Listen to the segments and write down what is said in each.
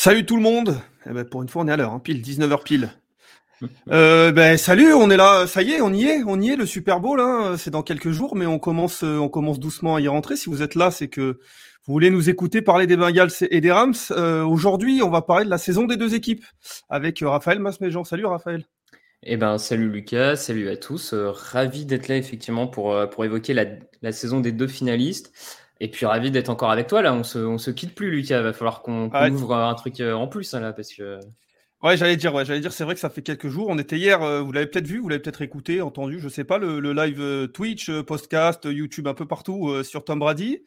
Salut tout le monde eh ben, Pour une fois, on est à l'heure, hein, pile, 19h pile. Euh, ben salut, on est là, ça y est, on y est, on y est, le Super Bowl, hein, c'est dans quelques jours, mais on commence, euh, on commence doucement à y rentrer. Si vous êtes là, c'est que vous voulez nous écouter parler des Bengals et des Rams. Euh, Aujourd'hui, on va parler de la saison des deux équipes avec euh, Raphaël Masméjean. Salut Raphaël. Eh ben, salut Lucas, salut à tous. Euh, ravi d'être là effectivement pour, pour évoquer la, la, saison des deux finalistes. Et puis ravi d'être encore avec toi là. On se, on se quitte plus, Lucas. Va falloir qu'on qu ah ouais. ouvre un truc en plus hein, là parce que. Ouais, j'allais dire, ouais, j'allais dire, c'est vrai que ça fait quelques jours. On était hier, euh, vous l'avez peut-être vu, vous l'avez peut-être écouté, entendu, je sais pas, le, le live euh, Twitch, euh, podcast, YouTube, un peu partout euh, sur Tom Brady.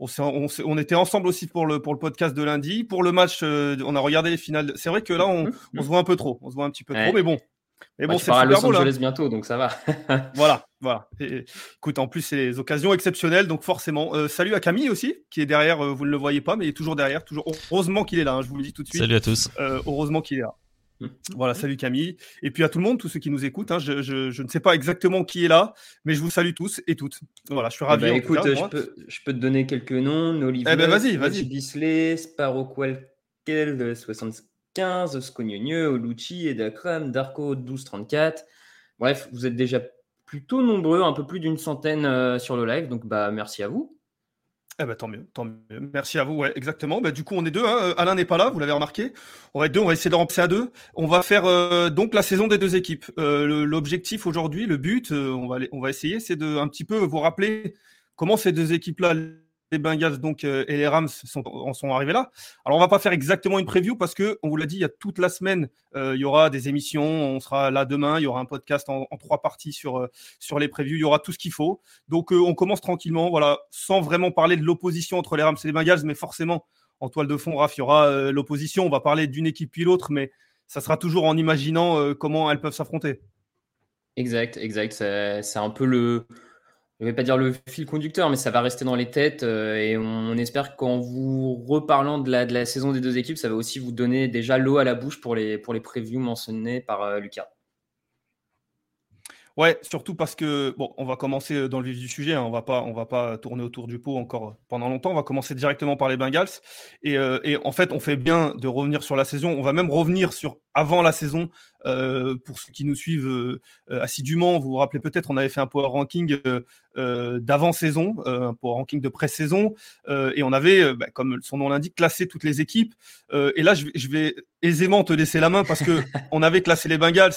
On, on, on, était ensemble aussi pour le, pour le podcast de lundi. Pour le match, on a regardé les finales. C'est vrai que là, on, on, se voit un peu trop. On se voit un petit peu ouais. trop, mais bon. Mais bon, c'est Los Angeles bientôt, donc ça va. voilà, voilà. Et, écoute, en plus, c'est des occasions exceptionnelles, donc forcément. Euh, salut à Camille aussi, qui est derrière. Euh, vous ne le voyez pas, mais il est toujours derrière. Toujours. Heureusement qu'il est là. Hein, je vous le dis tout de suite. Salut à tous. Euh, heureusement qu'il est là. Voilà, salut Camille. Et puis à tout le monde, tous ceux qui nous écoutent. Hein, je, je, je, ne sais pas exactement qui est là, mais je vous salue tous et toutes. Voilà, je suis ravi. Eh ben, écoute, cas, je, peux, je, peux, te donner quelques noms. Noliver, eh ben, vas-y, vas-y. Bisley, Sparrow Qualquel, 75, Scognonieux, Olucci, Edakram, Darko, 1234. Bref, vous êtes déjà plutôt nombreux, un peu plus d'une centaine euh, sur le live, donc bah merci à vous. Eh ben, tant mieux, tant mieux. Merci à vous, ouais, exactement. Bah, du coup, on est deux. Hein. Alain n'est pas là, vous l'avez remarqué. On va deux, on va essayer de remplacer à deux. On va faire euh, donc la saison des deux équipes. Euh, L'objectif aujourd'hui, le but, euh, on, va, on va essayer, c'est de un petit peu vous rappeler comment ces deux équipes-là, les Bengals donc euh, et les Rams sont, en sont arrivés là. Alors on va pas faire exactement une preview parce que on vous l'a dit, il y a toute la semaine, euh, il y aura des émissions, on sera là demain, il y aura un podcast en, trois parties sur euh, sur les previews, il y aura tout ce qu'il faut. Donc on commence tranquillement, voilà, sans vraiment parler de l'opposition entre les Rams et les Bengals, mais forcément en toile de fond, Raph, il y aura l'opposition. On va parler d'une équipe puis l'autre, mais ça sera toujours en imaginant comment elles peuvent s'affronter. Exact, exact. C'est un peu le je ne vais pas dire le fil conducteur, mais ça va rester dans les têtes. Euh, et on, espère qu'en vous reparlant de la, de la saison des deux équipes, ça va aussi vous donner déjà l'eau à la bouche pour les, pour les previews mentionnés par euh, Lucas. Ouais, surtout parce que bon, on va commencer dans le vif du sujet. Hein, on va pas, on va pas tourner autour du pot encore pendant longtemps. On va commencer directement par les Bengals. Et, euh, et en fait, on fait bien de revenir sur la saison. On va même revenir sur avant la saison. Euh, pour ceux qui nous suivent euh, assidûment, vous vous rappelez peut-être, on avait fait un power ranking euh, d'avant-saison, un power ranking de pré-saison, et on avait, bah, comme son nom l'indique, classé toutes les équipes. et là, je vais, je vais, aisément te laisser la main parce que on avait classé les Bengals,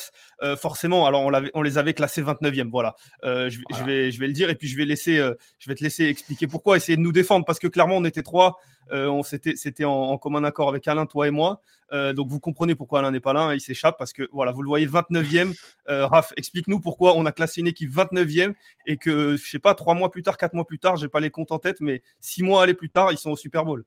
forcément. Alors, on, on, les avait classés 29e, voilà. Je, voilà. je, vais, je vais le dire, et puis je vais laisser, je vais te laisser expliquer pourquoi, essayer de nous défendre parce que clairement, on était trois. Euh, on c'était c'était en, commun accord avec Alain, toi et moi. Euh, donc vous comprenez pourquoi Alain n'est pas là, hein, il s'échappe parce que voilà, vous le voyez 29e. Euh, Raph, explique-nous pourquoi on a classé une équipe 29e et que je sais pas trois mois plus tard, quatre mois plus tard, j'ai pas les comptes en tête, mais six mois aller plus tard, ils sont au Super Bowl.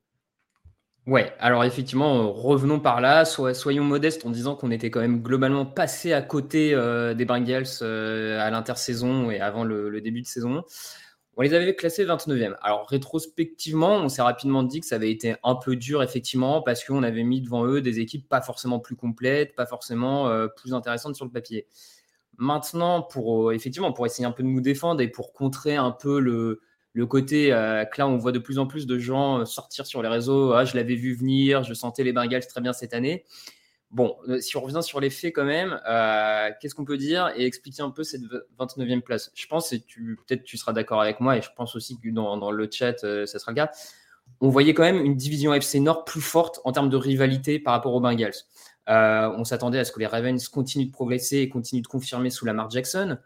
Ouais, alors effectivement, revenons par là, so soyons modestes en disant qu'on était quand même globalement passé à côté des Bengals à l'intersaison et avant le, début de saison. On les avait classés 29e. Alors, rétrospectivement, on s'est rapidement dit que ça avait été un peu dur, effectivement, parce qu'on avait mis devant eux des équipes pas forcément plus complètes, pas forcément euh, plus intéressantes sur le papier. Maintenant, pour euh, effectivement, pour essayer un peu de nous défendre et pour contrer un peu le, le côté euh, que là, on voit de plus en plus de gens sortir sur les réseaux. Ah, je l'avais vu venir, je sentais les Bengals très bien cette année. Bon, euh, si on revient sur les faits quand même, euh, qu'est-ce qu'on peut dire et expliquer un peu cette 29e place? Je pense, et tu peut-être tu seras d'accord avec moi, et je pense aussi que dans, le chat, euh, ça sera le cas. on voyait quand même une division FC Nord plus forte en termes de rivalité par rapport aux Bengals. On s'attendait à ce que les Ravens continuent de progresser et continuent de confirmer sous Lamar Jackson.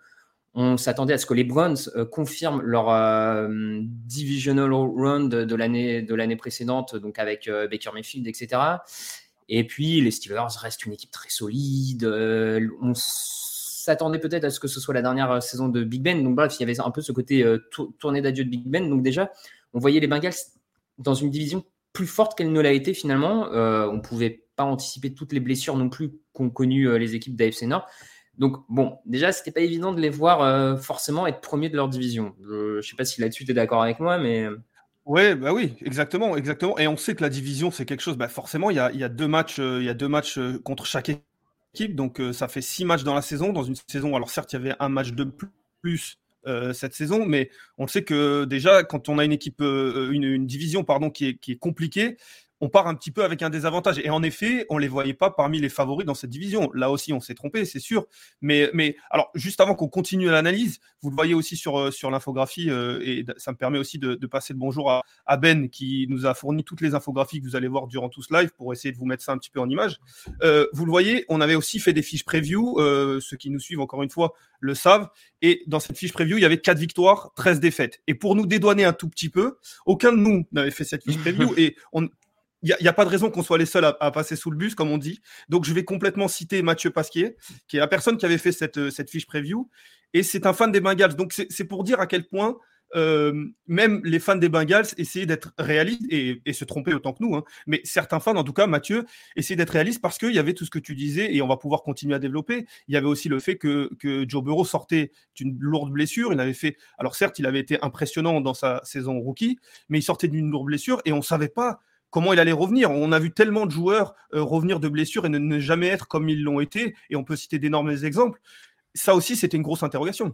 On s'attendait à ce que les Browns confirment leur divisional round de, l'année de l'année précédente, donc avec Baker Mayfield, etc. Et puis les Steelers restent une équipe très solide. on s'attendait peut-être à ce que ce soit la dernière saison de Big Ben. Donc bref, il y avait un peu ce côté tournée d'adieu de Big Ben. Donc déjà, on voyait les Bengals dans une division plus forte qu'elle ne l'a été finalement. on pouvait pas anticiper toutes les blessures non plus qu'ont connues euh, les équipes d'AFC Nord. Donc, bon, déjà, c'était pas évident de les voir euh, forcément être premiers de leur division. Je, ne sais pas si là-dessus tu es d'accord avec moi, mais. Euh, ouais, bah oui, exactement, exactement. Et on sait que la division, c'est quelque chose. Bah forcément, il y a, deux matchs, il y a deux matchs contre chaque équipe, donc ça fait six matchs dans la saison. Dans une saison, alors certes, il y avait un match de plus cette saison, mais on sait que déjà, quand on a une équipe, une, division pardon, qui est compliquée, on part un petit peu avec un désavantage. Et en effet, on les voyait pas parmi les favoris dans cette division. Là aussi, on s'est trompé, c'est sûr. Mais, mais alors, juste avant qu'on continue l'analyse, vous le voyez aussi sur, euh, sur l'infographie, euh, et ça me permet aussi de, passer le bonjour à, Ben qui nous a fourni toutes les infographies que vous allez voir durant tout ce live pour essayer de vous mettre ça un petit peu en image. Euh, vous le voyez, on avait aussi fait des fiches preview. ceux qui nous suivent, encore une fois, le savent. Et dans cette fiche preview, il y avait 4 victoires, 13 défaites. Et pour nous dédouaner un tout petit peu, aucun de nous n'avait fait cette fiche preview. et on, il n'y a, pas de raison qu'on soit les seuls à, passer sous le bus, comme on dit. Donc, je vais complètement citer Mathieu Pasquier, qui est la personne qui avait fait cette, euh, cette fiche preview. Et c'est un fan des Bengals. Donc, c'est pour dire à quel point euh, même les fans des Bengals essayaient d'être réalistes et, se tromper autant que nous. Hein. Mais certains fans, en tout cas, Mathieu, essayaient d'être réalistes parce qu'il y avait tout ce que tu disais et on va pouvoir continuer à développer. Il y avait aussi le fait que, que Joe Burrow sortait d'une lourde blessure. Il avait fait, alors certes, il avait été impressionnant dans sa saison rookie, mais il sortait d'une lourde blessure et on ne savait pas comment il allait revenir. On a vu tellement de joueurs euh, revenir de blessures et ne, jamais être comme ils l'ont été, et on peut citer d'énormes exemples. Ça aussi, c'était une grosse interrogation.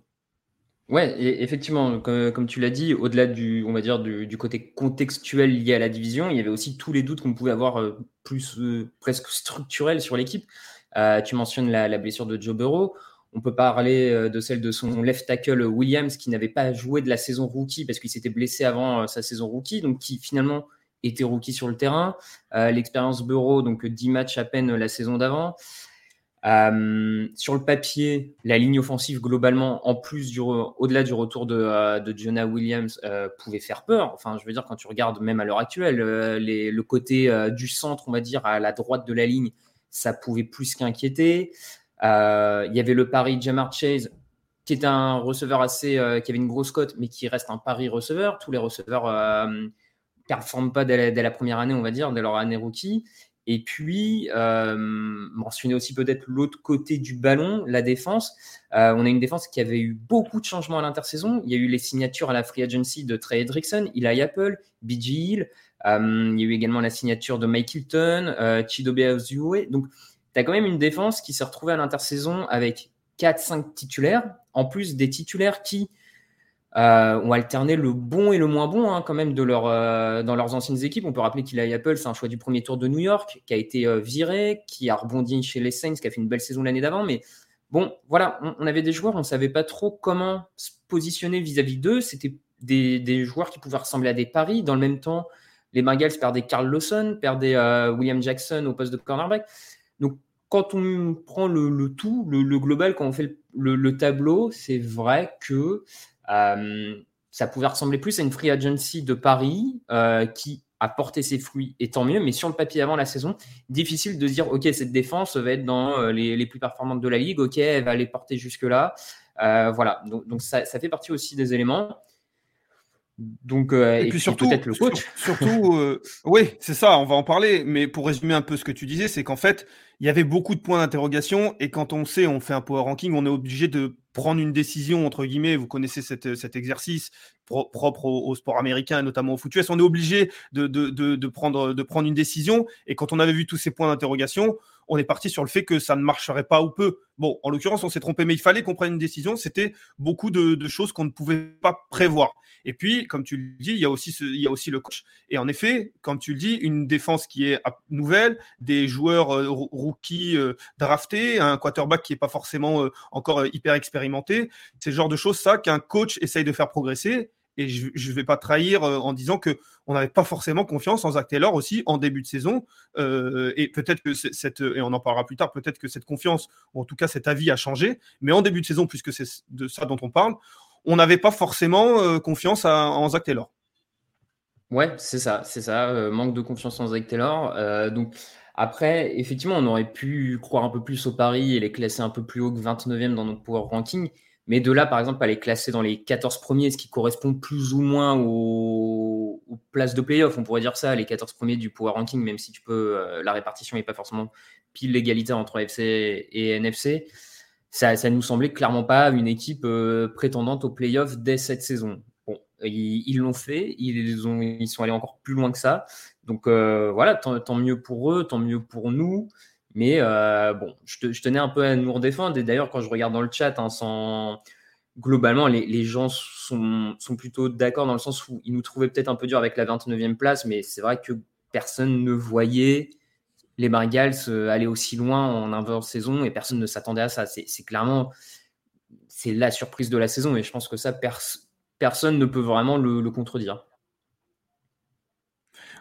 Ouais, effectivement, comme, tu l'as dit, au-delà du, on va dire, du, côté contextuel lié à la division, il y avait aussi tous les doutes qu'on pouvait avoir euh, plus euh, presque structurels sur l'équipe. tu mentionnes la, blessure de Joe Burrow. On peut parler de celle de son left tackle Williams qui n'avait pas joué de la saison rookie parce qu'il s'était blessé avant sa saison rookie, donc qui finalement était rookie sur le terrain. Euh, l'expérience Bureau, donc 10 matchs à peine la saison d'avant. Euh, sur le papier, la ligne offensive globalement, en plus du au-delà du retour de, euh, de Jonah Williams, pouvait faire peur. Enfin, je veux dire, quand tu regardes même à l'heure actuelle, le côté du centre, on va dire, à la droite de la ligne, ça pouvait plus qu'inquiéter. Il y avait le pari Jamar Chase, qui est un receveur assez, qui avait une grosse cote, mais qui reste un pari receveur. Tous les receveurs performent pas dès la, première année, on va dire, dès leur année rookie. Et puis, euh, mentionner aussi peut-être l'autre côté du ballon, la défense. Euh, on a une défense qui avait eu beaucoup de changements à l'intersaison. Il y a eu les signatures à la free agency de Trey Hendrickson, Eli Apple, BG Hill. Euh, il y a eu également la signature de Mike Hilton, euh, Chidobe Azue. Donc, tu as quand même une défense qui s'est retrouvée à l'intersaison avec 4-5 titulaires, en plus des titulaires qui euh, ont alterné le bon et le moins bon hein, quand même euh, dans leurs anciennes équipes. On peut rappeler qu'il a Apple, c'est un choix du premier tour de New York, qui a été euh, viré, qui a rebondi chez les Saints, qui a fait une belle saison l'année d'avant. Mais bon, voilà, on, avait des joueurs, on ne savait pas trop comment se positionner vis-à-vis d'eux. C'était des, joueurs qui pouvaient ressembler à des paris. Dans le même temps, les Bengals perdaient Carl Lawson, perdaient William Jackson au poste de cornerback. Donc, quand on prend le, tout, le, global, quand on fait le, le tableau, c'est vrai que ça pouvait ressembler plus à une free agency de Paris euh, qui a porté ses fruits, et tant mieux, mais sur le papier avant la saison, difficile de dire, OK, cette défense va être dans euh, les, plus performantes de la ligue, OK, elle va aller porter jusque-là. voilà, donc, ça, fait partie aussi des éléments. Donc, et, puis, surtout, peut-être le coach. Surtout, oui, c'est ça, on va en parler. Mais pour résumer un peu ce que tu disais, c'est qu'en fait, il y avait beaucoup de points d'interrogation. Et quand on sait, on fait un power ranking, on est obligé de prendre une décision, entre guillemets, vous connaissez cet exercice propre au, sport américain, notamment au foot US, on est obligé de, de, prendre, de prendre une décision. Et quand on avait vu tous ces points d'interrogation, on est parti sur le fait que ça ne marcherait pas ou peu. Bon, en l'occurrence, on s'est trompé, mais il fallait qu'on prenne une décision. C'était beaucoup de, choses qu'on ne pouvait pas prévoir. Et puis, comme tu le dis, il y, a aussi le coach. Et en effet, comme tu le dis, une défense qui est nouvelle, des joueurs euh, rookies euh, draftés, un quarterback qui n'est pas forcément euh, encore hyper expérimenté. C'est le genre de choses, ça, qu'un coach essaye de faire progresser. Et je ne vais pas trahir en disant que on n'avait pas forcément confiance en Zach Taylor aussi en début de saison. et peut-être que cette, et on en parlera plus tard, peut-être que cette confiance, ou en tout cas cet avis a changé. Mais en début de saison, puisque c'est de ça dont on parle, on n'avait pas forcément confiance en Zach Taylor. Ouais, c'est ça, c'est ça. manque de confiance en Zach Taylor. donc après, effectivement, on aurait pu croire un peu plus au pari et les classer un peu plus haut que 29e dans notre power ranking. Mais de là, par exemple, à les classer dans les 14 premiers, ce qui correspond plus ou moins aux, places de playoff, on pourrait dire ça, les 14 premiers du power ranking, même si tu peux, euh, la répartition n'est pas forcément pile l'égalité entre FC et NFC. Ça, ça nous semblait clairement pas une équipe euh, prétendante aux playoffs dès cette saison. Bon, ils l'ont fait, ils sont allés encore plus loin que ça. Donc euh, voilà, tant, mieux pour eux, tant mieux pour nous. Mais euh, bon, je, tenais un peu à nous redéfendre. Et d'ailleurs, quand je regarde dans le chat, hein, globalement, les, gens sont, plutôt d'accord dans le sens où ils nous trouvaient peut-être un peu dur avec la 29e place, mais c'est vrai que personne ne voyait les Bengals euh, aller aussi loin en inter-saison et personne ne s'attendait à ça. C'est clairement c'est la surprise de la saison et je pense que ça, personne ne peut vraiment le contredire.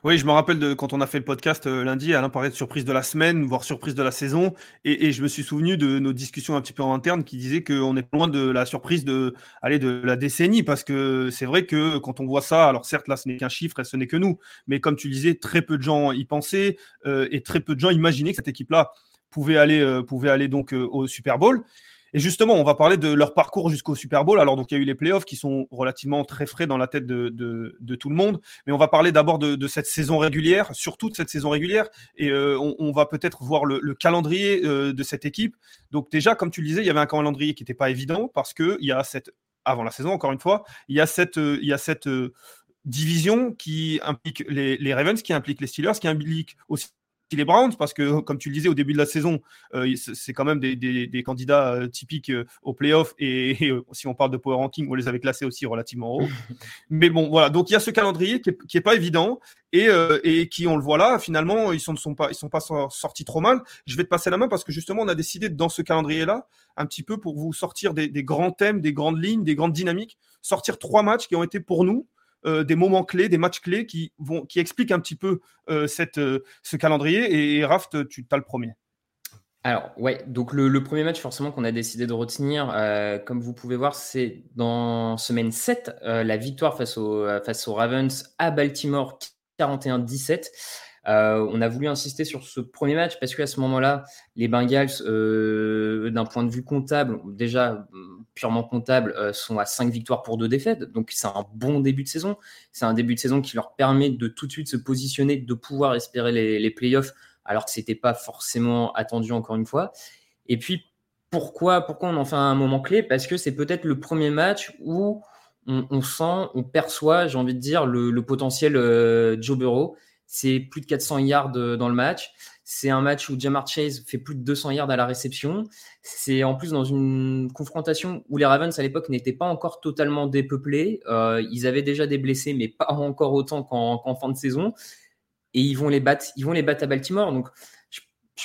Oui, je me rappelle de quand on a fait le podcast euh, lundi, Alain parlait de surprise de la semaine, voire surprise de la saison. Et, je me suis souvenu de nos discussions un petit peu en interne qui disaient qu'on est loin de la surprise de, aller de la décennie. Parce que c'est vrai que quand on voit ça, alors certes, là, ce n'est qu'un chiffre et ce n'est que nous. Mais comme tu disais, très peu de gens y pensaient euh, et très peu de gens imaginaient que cette équipe-là pouvait aller, euh, pouvait aller donc au Super Bowl. Et justement, on va parler de leur parcours jusqu'au Super Bowl. Alors, donc, il y a eu les playoffs qui sont relativement très frais dans la tête de, tout le monde. Mais on va parler d'abord de, cette saison régulière, surtout de cette saison régulière. Et euh, on, va peut-être voir le, le calendrier euh, de cette équipe. Donc, déjà, comme tu le disais, il y avait un calendrier qui n'était pas évident parce qu'il y a cette, avant la saison, encore une fois, il y a cette, il y a cette division qui implique les, les Ravens, qui implique les Steelers, qui implique aussi les Browns, parce que, comme tu le disais au début de la saison, euh, c'est quand même des, candidats euh, typiques euh, au playoff. Et, si on parle de power ranking, on les avait classés aussi relativement haut. Mais bon, voilà. Donc, il y a ce calendrier qui n'est est pas évident et, et, qui, on le voit là, finalement, ils ne sont, sont, pas, ils sont pas sortis trop mal. Je vais te passer la main parce que justement, on a décidé dans ce calendrier-là, un petit peu pour vous sortir des, des grands thèmes, des grandes lignes, des grandes dynamiques, sortir trois matchs qui ont été pour nous euh, des moments clés, des matchs clés qui, vont, qui expliquent un petit peu euh, cette, euh, ce calendrier. Et, Raft, tu as le premier. Alors, ouais, donc le, premier match forcément qu'on a décidé de retenir, comme vous pouvez voir, c'est dans semaine 7, la victoire face, face aux Ravens à Baltimore 41-17. Euh, on a voulu insister sur ce premier match parce qu'à ce moment-là, les Bengals, d'un point de vue comptable, déjà purement comptable, euh, sont à 5 victoires pour 2 défaites. Donc c'est un bon début de saison. C'est un début de saison qui leur permet de tout de suite se positionner, de pouvoir espérer les, playoffs, alors que ce n'était pas forcément attendu encore une fois. Et puis pourquoi, pourquoi on en fait un moment clé? Parce que c'est peut-être le premier match où on, sent, on perçoit, j'ai envie de dire, le, potentiel Joe Burrow. C'est plus de 400 yards euh, dans le match. C'est un match où Jamar Chase fait plus de 200 yards à la réception. C'est en plus dans une confrontation où les Ravens à l'époque n'étaient pas encore totalement dépeuplés. Euh, ils avaient déjà des blessés, mais pas encore autant qu'en fin de saison. Et ils vont les battre, à Baltimore. Donc je,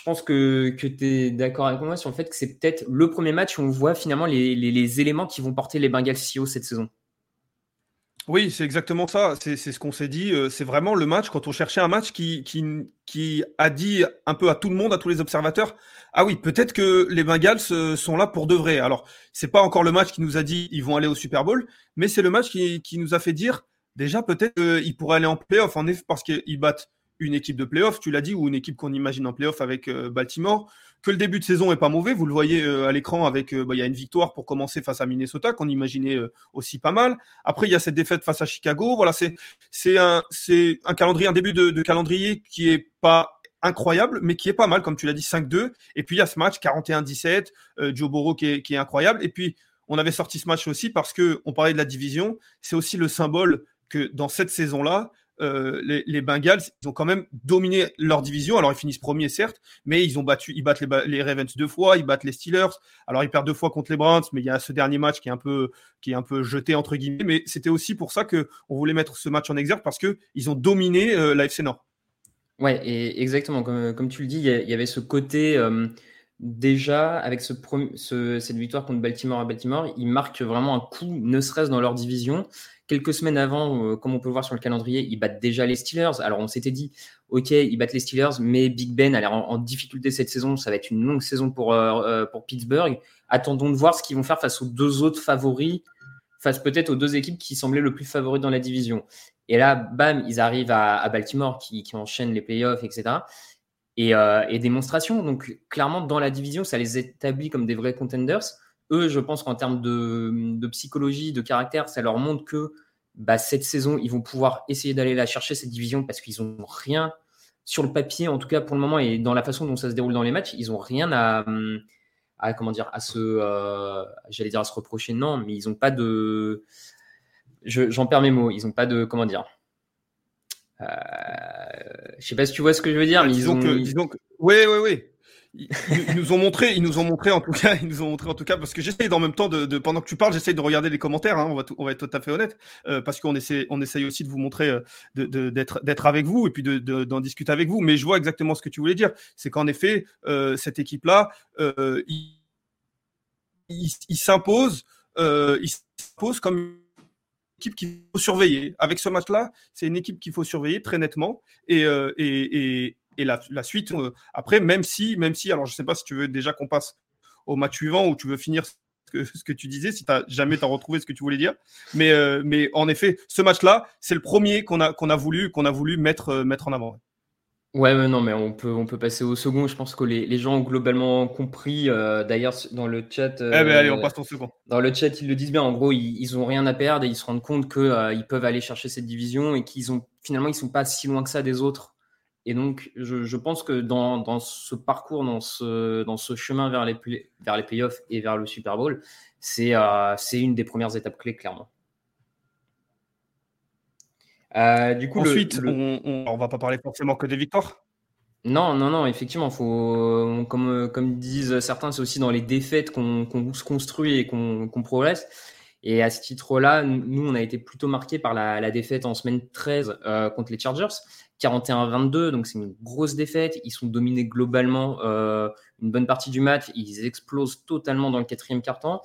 pense que, que tu es d'accord avec moi sur le fait que c'est peut-être le premier match où on voit finalement les, les éléments qui vont porter les Bengals si haut cette saison. Oui, c'est exactement ça. C'est ce qu'on s'est dit. Euh, c'est vraiment le match, quand on cherchait un match qui, qui, a dit un peu à tout le monde, à tous les observateurs, ah oui, peut-être que les Bengals euh, sont là pour de vrai. Alors, c'est pas encore le match qui nous a dit ils vont aller au Super Bowl, mais c'est le match qui, qui nous a fait dire déjà peut-être qu'ils pourraient aller en playoff, en effet, parce qu'ils battent une équipe de playoff, tu l'as dit, ou une équipe qu'on imagine en playoff avec euh, Baltimore que le début de saison est pas mauvais. Vous le voyez euh, à l'écran avec, euh, bah, il y a une victoire pour commencer face à Minnesota qu'on imaginait euh, aussi pas mal. Après, il y a cette défaite face à Chicago. Voilà, c'est un calendrier, un début de, calendrier qui est pas incroyable, mais qui est pas mal, comme tu l'as dit, 5-2. Et puis il y a ce match 41-17, Joe Burrow qui est, qui est incroyable. Et puis on avait sorti ce match aussi parce que on parlait de la division. C'est aussi le symbole que dans cette saison-là, euh, les, Bengals, ils ont quand même dominé leur division. Alors, ils finissent premiers, certes, mais ils ont battu, ils battent les, Ravens deux fois, ils battent les Steelers. Alors, ils perdent deux fois contre les Browns, mais il y a ce dernier match qui est un peu, qui est un peu jeté entre guillemets. Mais c'était aussi pour ça que on voulait mettre ce match en exergue parce que ils ont dominé euh, la FC Nord. Ouais, exactement comme, comme tu le dis, il y, avait ce côté. Euh, déjà, avec ce, cette victoire contre Baltimore à Baltimore, ils marquent vraiment un coup, ne serait-ce dans leur division. Quelques semaines avant, euh, comme on peut voir sur le calendrier, ils battent déjà les Steelers. Alors on s'était dit, ok, ils battent les Steelers, mais Big Ben a l'air en, difficulté cette saison. Ça va être une longue saison pour, euh, euh, pour Pittsburgh. Attendons de voir ce qu'ils vont faire face aux deux autres favoris, face peut-être aux deux équipes qui semblaient le plus favoris dans la division. Et là, bam, ils arrivent à, Baltimore qui, qui enchaîne les playoffs, etc. Euh, et, démonstration. Donc, clairement, dans la division, ça les établit comme des vrais contenders. Eux, je pense qu'en termes de, psychologie, de caractère, ça leur montre que bah, cette saison, ils vont pouvoir essayer d'aller la chercher, cette division, parce qu'ils n'ont rien sur le papier, en tout cas pour le moment, et dans la façon dont ça se déroule dans les matchs, ils n'ont rien à, à, comment dire, à se, euh, j'allais dire à se reprocher, non, mais ils n'ont pas de, j'en perds mes mots, ils n'ont pas de, comment dire, euh, je sais pas si tu vois ce que je veux dire, mais disons ils ont. Que, disons que... Oui, oui, oui. Ils, nous ont montré, ils nous ont montré en tout cas, ils nous ont montré en tout cas, parce que j'essaye en même temps de, pendant que tu parles, j'essaye de regarder les commentaires. Hein, on, va on va être tout à fait honnête, euh, parce qu'on essaie, on essaye aussi de vous montrer, euh, d'être, d'être avec vous et puis d'en discuter avec vous. Mais je vois exactement ce que tu voulais dire. C'est qu'en effet, euh, cette équipe-là, il, il s'impose, il s'impose comme équipe qu'il faut surveiller. Avec ce match-là, c'est une équipe qu'il faut surveiller très nettement. Et, euh, la, suite, euh, après, même si, même si, alors je ne sais pas si tu veux déjà qu'on passe au match suivant ou tu veux finir ce que, tu disais, si tu jamais retrouvé ce que tu voulais dire. Mais, euh, mais en effet, ce match-là, c'est le premier qu'on a, qu'on a, voulu, qu'on a voulu mettre en avant. Ouais, non, mais on peut, on peut passer au second. Je pense que les, les gens ont globalement compris. Euh, d'ailleurs, dans le chat. eh ben, allez, on euh, passe au second. Dans le chat, ils le disent bien. En gros, ils, ils ont rien à perdre et ils se rendent compte qu'ils euh, peuvent aller chercher cette division et qu'ils ont finalement, ils sont pas si loin que ça des autres. Et donc, je, je pense que dans, dans, ce parcours, dans ce, dans ce chemin vers les, vers les playoffs et vers le Super Bowl, c'est c'est une des premières étapes clés, clairement. Euh, du coup, Ensuite, On, on, va pas parler forcément que des victoires. Non, non, non, effectivement, faut, comme, comme disent certains, c'est aussi dans les défaites qu'on se construit et qu'on progresse. Et à ce titre-là, nous, on a été plutôt marqué par la, défaite en semaine 13 euh, contre les Chargers, 41-22, donc c'est une grosse défaite. Ils sont dominés globalement euh, une bonne partie du match, ils explosent totalement dans le quatrième quart-temps.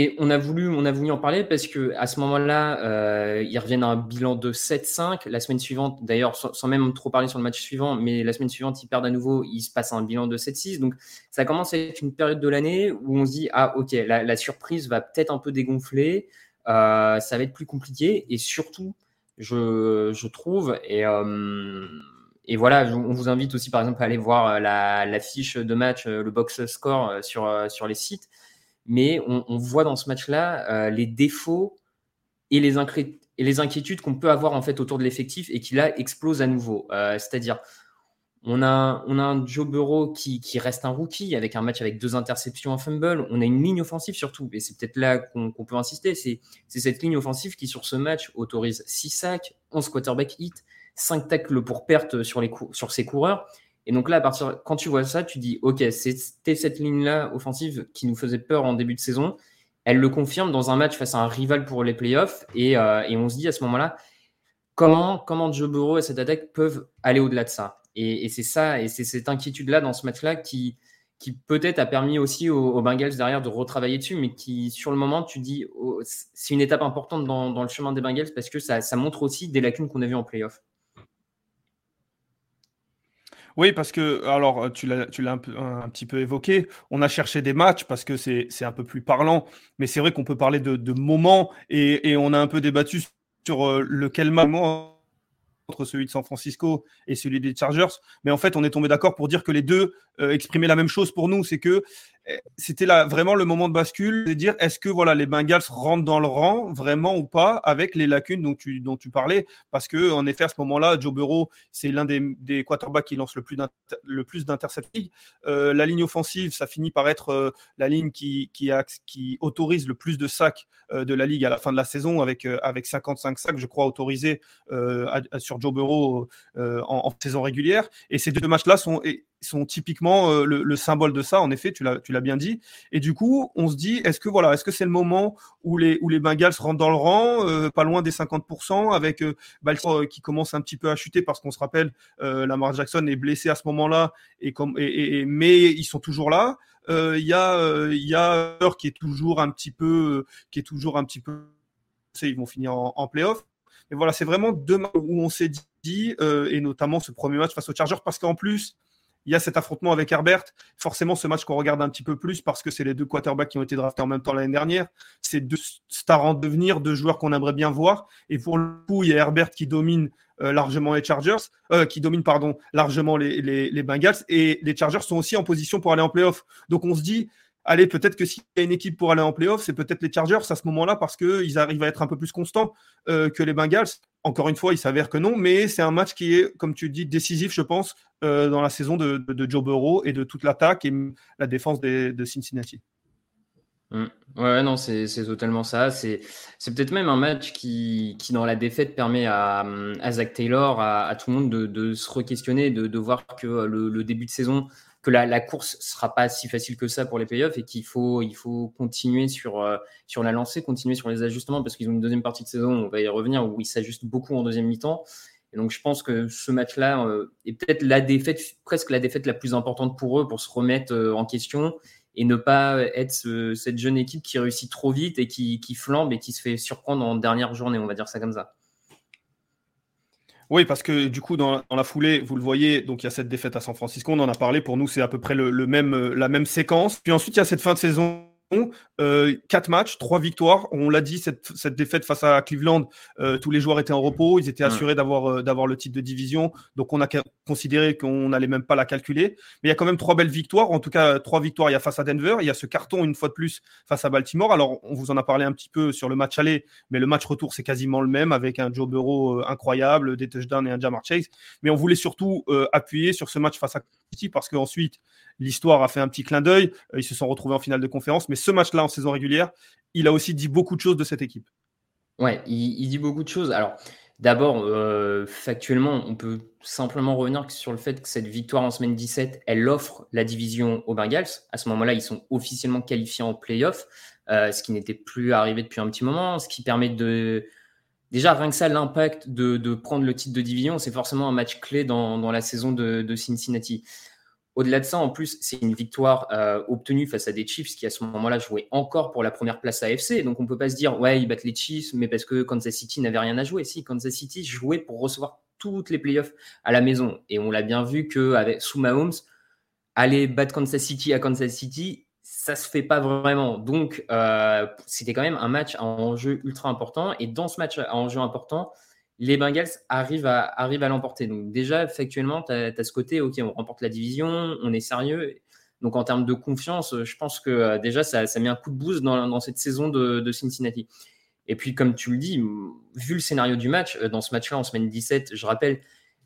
Et on a voulu, on a voulu en parler parce que à ce moment-là, euh, ils reviennent à un bilan de 7-5. La semaine suivante, d'ailleurs, sans, même trop parler sur le match suivant, mais la semaine suivante, ils perdent à nouveau, ils se passent à un bilan de 7-6. Donc, ça commence à être une période de l'année où on se dit ah ok, la, surprise va peut-être un peu dégonfler, euh, ça va être plus compliqué et surtout, je, trouve et euh, voilà, on vous invite aussi par exemple à aller voir la, fiche de match, le box score sur les sites mais on, voit dans ce match-là euh, les défauts et les, inquiétudes qu'on peut avoir en fait autour de l'effectif et qui là explose à nouveau. Euh, c'est-à-dire, on a, on a un Joe Burrow qui, reste un rookie avec un match avec deux interceptions en fumble. On a une ligne offensive surtout, et c'est peut-être là qu'on peut insister. C'est cette ligne offensive qui, sur ce match, autorise 6 sacs, 11 quarterback hits, 5 tacles pour perte sur ses coureurs. Et donc là, à partir, quand tu vois ça, tu dis, OK, c'était cette ligne-là offensive qui nous faisait peur en début de saison. Elle le confirme dans un match face à un rival pour les playoffs. Et, euh, et on se dit à ce moment-là, comment, comment Joe Burrow et cette attaque peuvent aller au-delà de ça? Et, c'est ça, et c'est cette inquiétude-là dans ce match-là qui, qui peut-être a permis aussi aux, Bengals derrière de retravailler dessus, mais qui, sur le moment, tu dis, oh, c'est une étape importante dans, le chemin des Bengals parce que ça, montre aussi des lacunes qu'on a vues en playoff. Oui, parce que, alors, tu l'as, tu un, petit peu évoqué, on a cherché des matchs parce que c'est, un peu plus parlant, mais c'est vrai qu'on peut parler de, de moments et, on a un peu débattu sur euh, lequel moment entre celui de San Francisco et celui des Chargers. Mais en fait, on est tombé d'accord pour dire que les deux euh, exprimaient la même chose pour nous. C'est que c'était là vraiment le moment de bascule, de dire est-ce que voilà les Bengals rentrent dans le rang vraiment ou pas avec les lacunes dont tu, dont parlais? Parce que en effet, à ce moment-là, Joe Burrow, c'est l'un des, quarterbacks qui lance le plus, le d'interceptions. Euh, la ligne offensive, ça finit par être euh, la ligne qui, qui, qui, autorise le plus de sacs euh, de la ligue à la fin de la saison, avec, avec 55 sacs, je crois, autorisés sur Joe Burrow en, en, saison régulière. Et ces deux matchs-là sont sont typiquement euh, le, symbole de ça, en effet, tu l'as bien dit. Et du coup, on se dit, est-ce que voilà, est-ce que c'est le moment où les, où les Bengals rentrent dans le rang, euh, pas loin des 50%, avec euh, qui commence un petit peu à chuter parce qu'on se rappelle, Lamar Jackson est blessé à ce moment-là, et comme, et, mais ils sont toujours là. Il y a, il y a qui est toujours un petit peu, qui est toujours un petit peu, ils vont finir en, en playoff. Mais voilà, c'est vraiment matchs où on s'est dit, et notamment ce premier match face aux Chargers, parce qu'en plus, il y a cet affrontement avec Herbert. Forcément, ce match qu'on regarde un petit peu plus parce que c'est les deux quarterbacks qui ont été draftés en même temps l'année dernière. C'est deux stars en devenir, deux joueurs qu'on aimerait bien voir. Et pour le coup, il y a Herbert qui domine euh, largement les Chargers, euh, qui domine pardon largement les, Bengals. Et les Chargers sont aussi en position pour aller en playoff. Donc on se dit, allez, peut-être que s'il y a une équipe pour aller en playoff, c'est peut-être les Chargers à ce moment-là parce qu'ils arrivent à être un peu plus constants euh, que les Bengals. Encore une fois, il s'avère que non, mais c'est un match qui est, comme tu dis, décisif, je pense, euh, dans la saison de, Joe Burrow et de toute l'attaque et la défense de Cincinnati. Mmh. Ouais, non, c'est totalement ça. C'est peut-être même un match qui, qui, dans la défaite, permet à, Zach Taylor, à, tout le monde de, se re-questionner, de, voir que le, début de saison que la, la, course sera pas si facile que ça pour les playoffs et qu'il faut, il faut continuer sur, euh, sur la lancée, continuer sur les ajustements parce qu'ils ont une deuxième partie de saison, on va y revenir, où ils s'ajustent beaucoup en deuxième mi-temps. Et donc je pense que ce match-là euh, est peut-être la défaite, presque la défaite la plus importante pour eux pour se remettre euh, en question et ne pas être cette jeune équipe qui réussit trop vite et qui, qui flambe et qui se fait surprendre en dernière journée, on va dire ça comme ça. Oui, parce que du coup, dans, la foulée, vous le voyez, donc il y a cette défaite à San Francisco, on en a parlé. Pour nous, c'est à peu près le, même, la même séquence. Puis ensuite, il y a cette fin de saison euh, quatre matchs, trois victoires. On l'a dit, cette, cette, défaite face à Cleveland, euh, tous les joueurs étaient en repos. Ils étaient assurés d'avoir euh, d'avoir le titre de division. Donc, on a considéré qu'on n'allait même pas la calculer. Mais il y a quand même trois belles victoires. En tout cas, trois victoires. Il y a face à Denver. Il y a ce carton, une fois de plus, face à Baltimore. Alors, on vous en a parlé un petit peu sur le match aller. Mais le match retour, c'est quasiment le même avec un Joe Burrow incroyable, des touchdowns et un Jamar Chase. Mais on voulait surtout appuyer sur ce match face à City parce qu'ensuite, l'histoire a fait un petit clin d'œil. ils se sont retrouvés en finale de conférence. Mais ce match-là en saison régulière, il a aussi dit beaucoup de choses de cette équipe. Ouais, il, dit beaucoup de choses. Alors, d'abord, euh, factuellement, on peut simplement revenir sur le fait que cette victoire en semaine 17, elle offre la division aux Bengals. À ce moment-là, ils sont officiellement qualifiés en playoff, euh, ce qui n'était plus arrivé depuis un petit moment, ce qui permet de. Déjà, rien que ça, l'impact de, prendre le titre de division, c'est forcément un match clé dans, la saison de Cincinnati. Au-delà de ça, en plus, c'est une victoire euh, obtenue face à des Chiefs qui, à ce moment-là, jouaient encore pour la première place AFC. Donc, on ne peut pas se dire, ouais, ils battent les Chiefs, mais parce que Kansas City n'avait rien à jouer. Si, Kansas City jouait pour recevoir toutes les playoffs à la maison. Et on l'a bien vu que avec, sous Mahomes, aller battre Kansas City à Kansas City, ça se fait pas vraiment. Donc, euh, c'était quand même un match à enjeu ultra important. Et dans ce match à enjeu important, les Bengals arrivent à, l'emporter. Donc déjà, factuellement, tu as, ce côté, OK, on remporte la division, on est sérieux. Donc en termes de confiance, je pense que euh, déjà, ça, met un coup de boost dans, cette saison de, Cincinnati. Et puis, comme tu le dis, vu le scénario du match, euh, dans ce match-là, en semaine 17, je rappelle,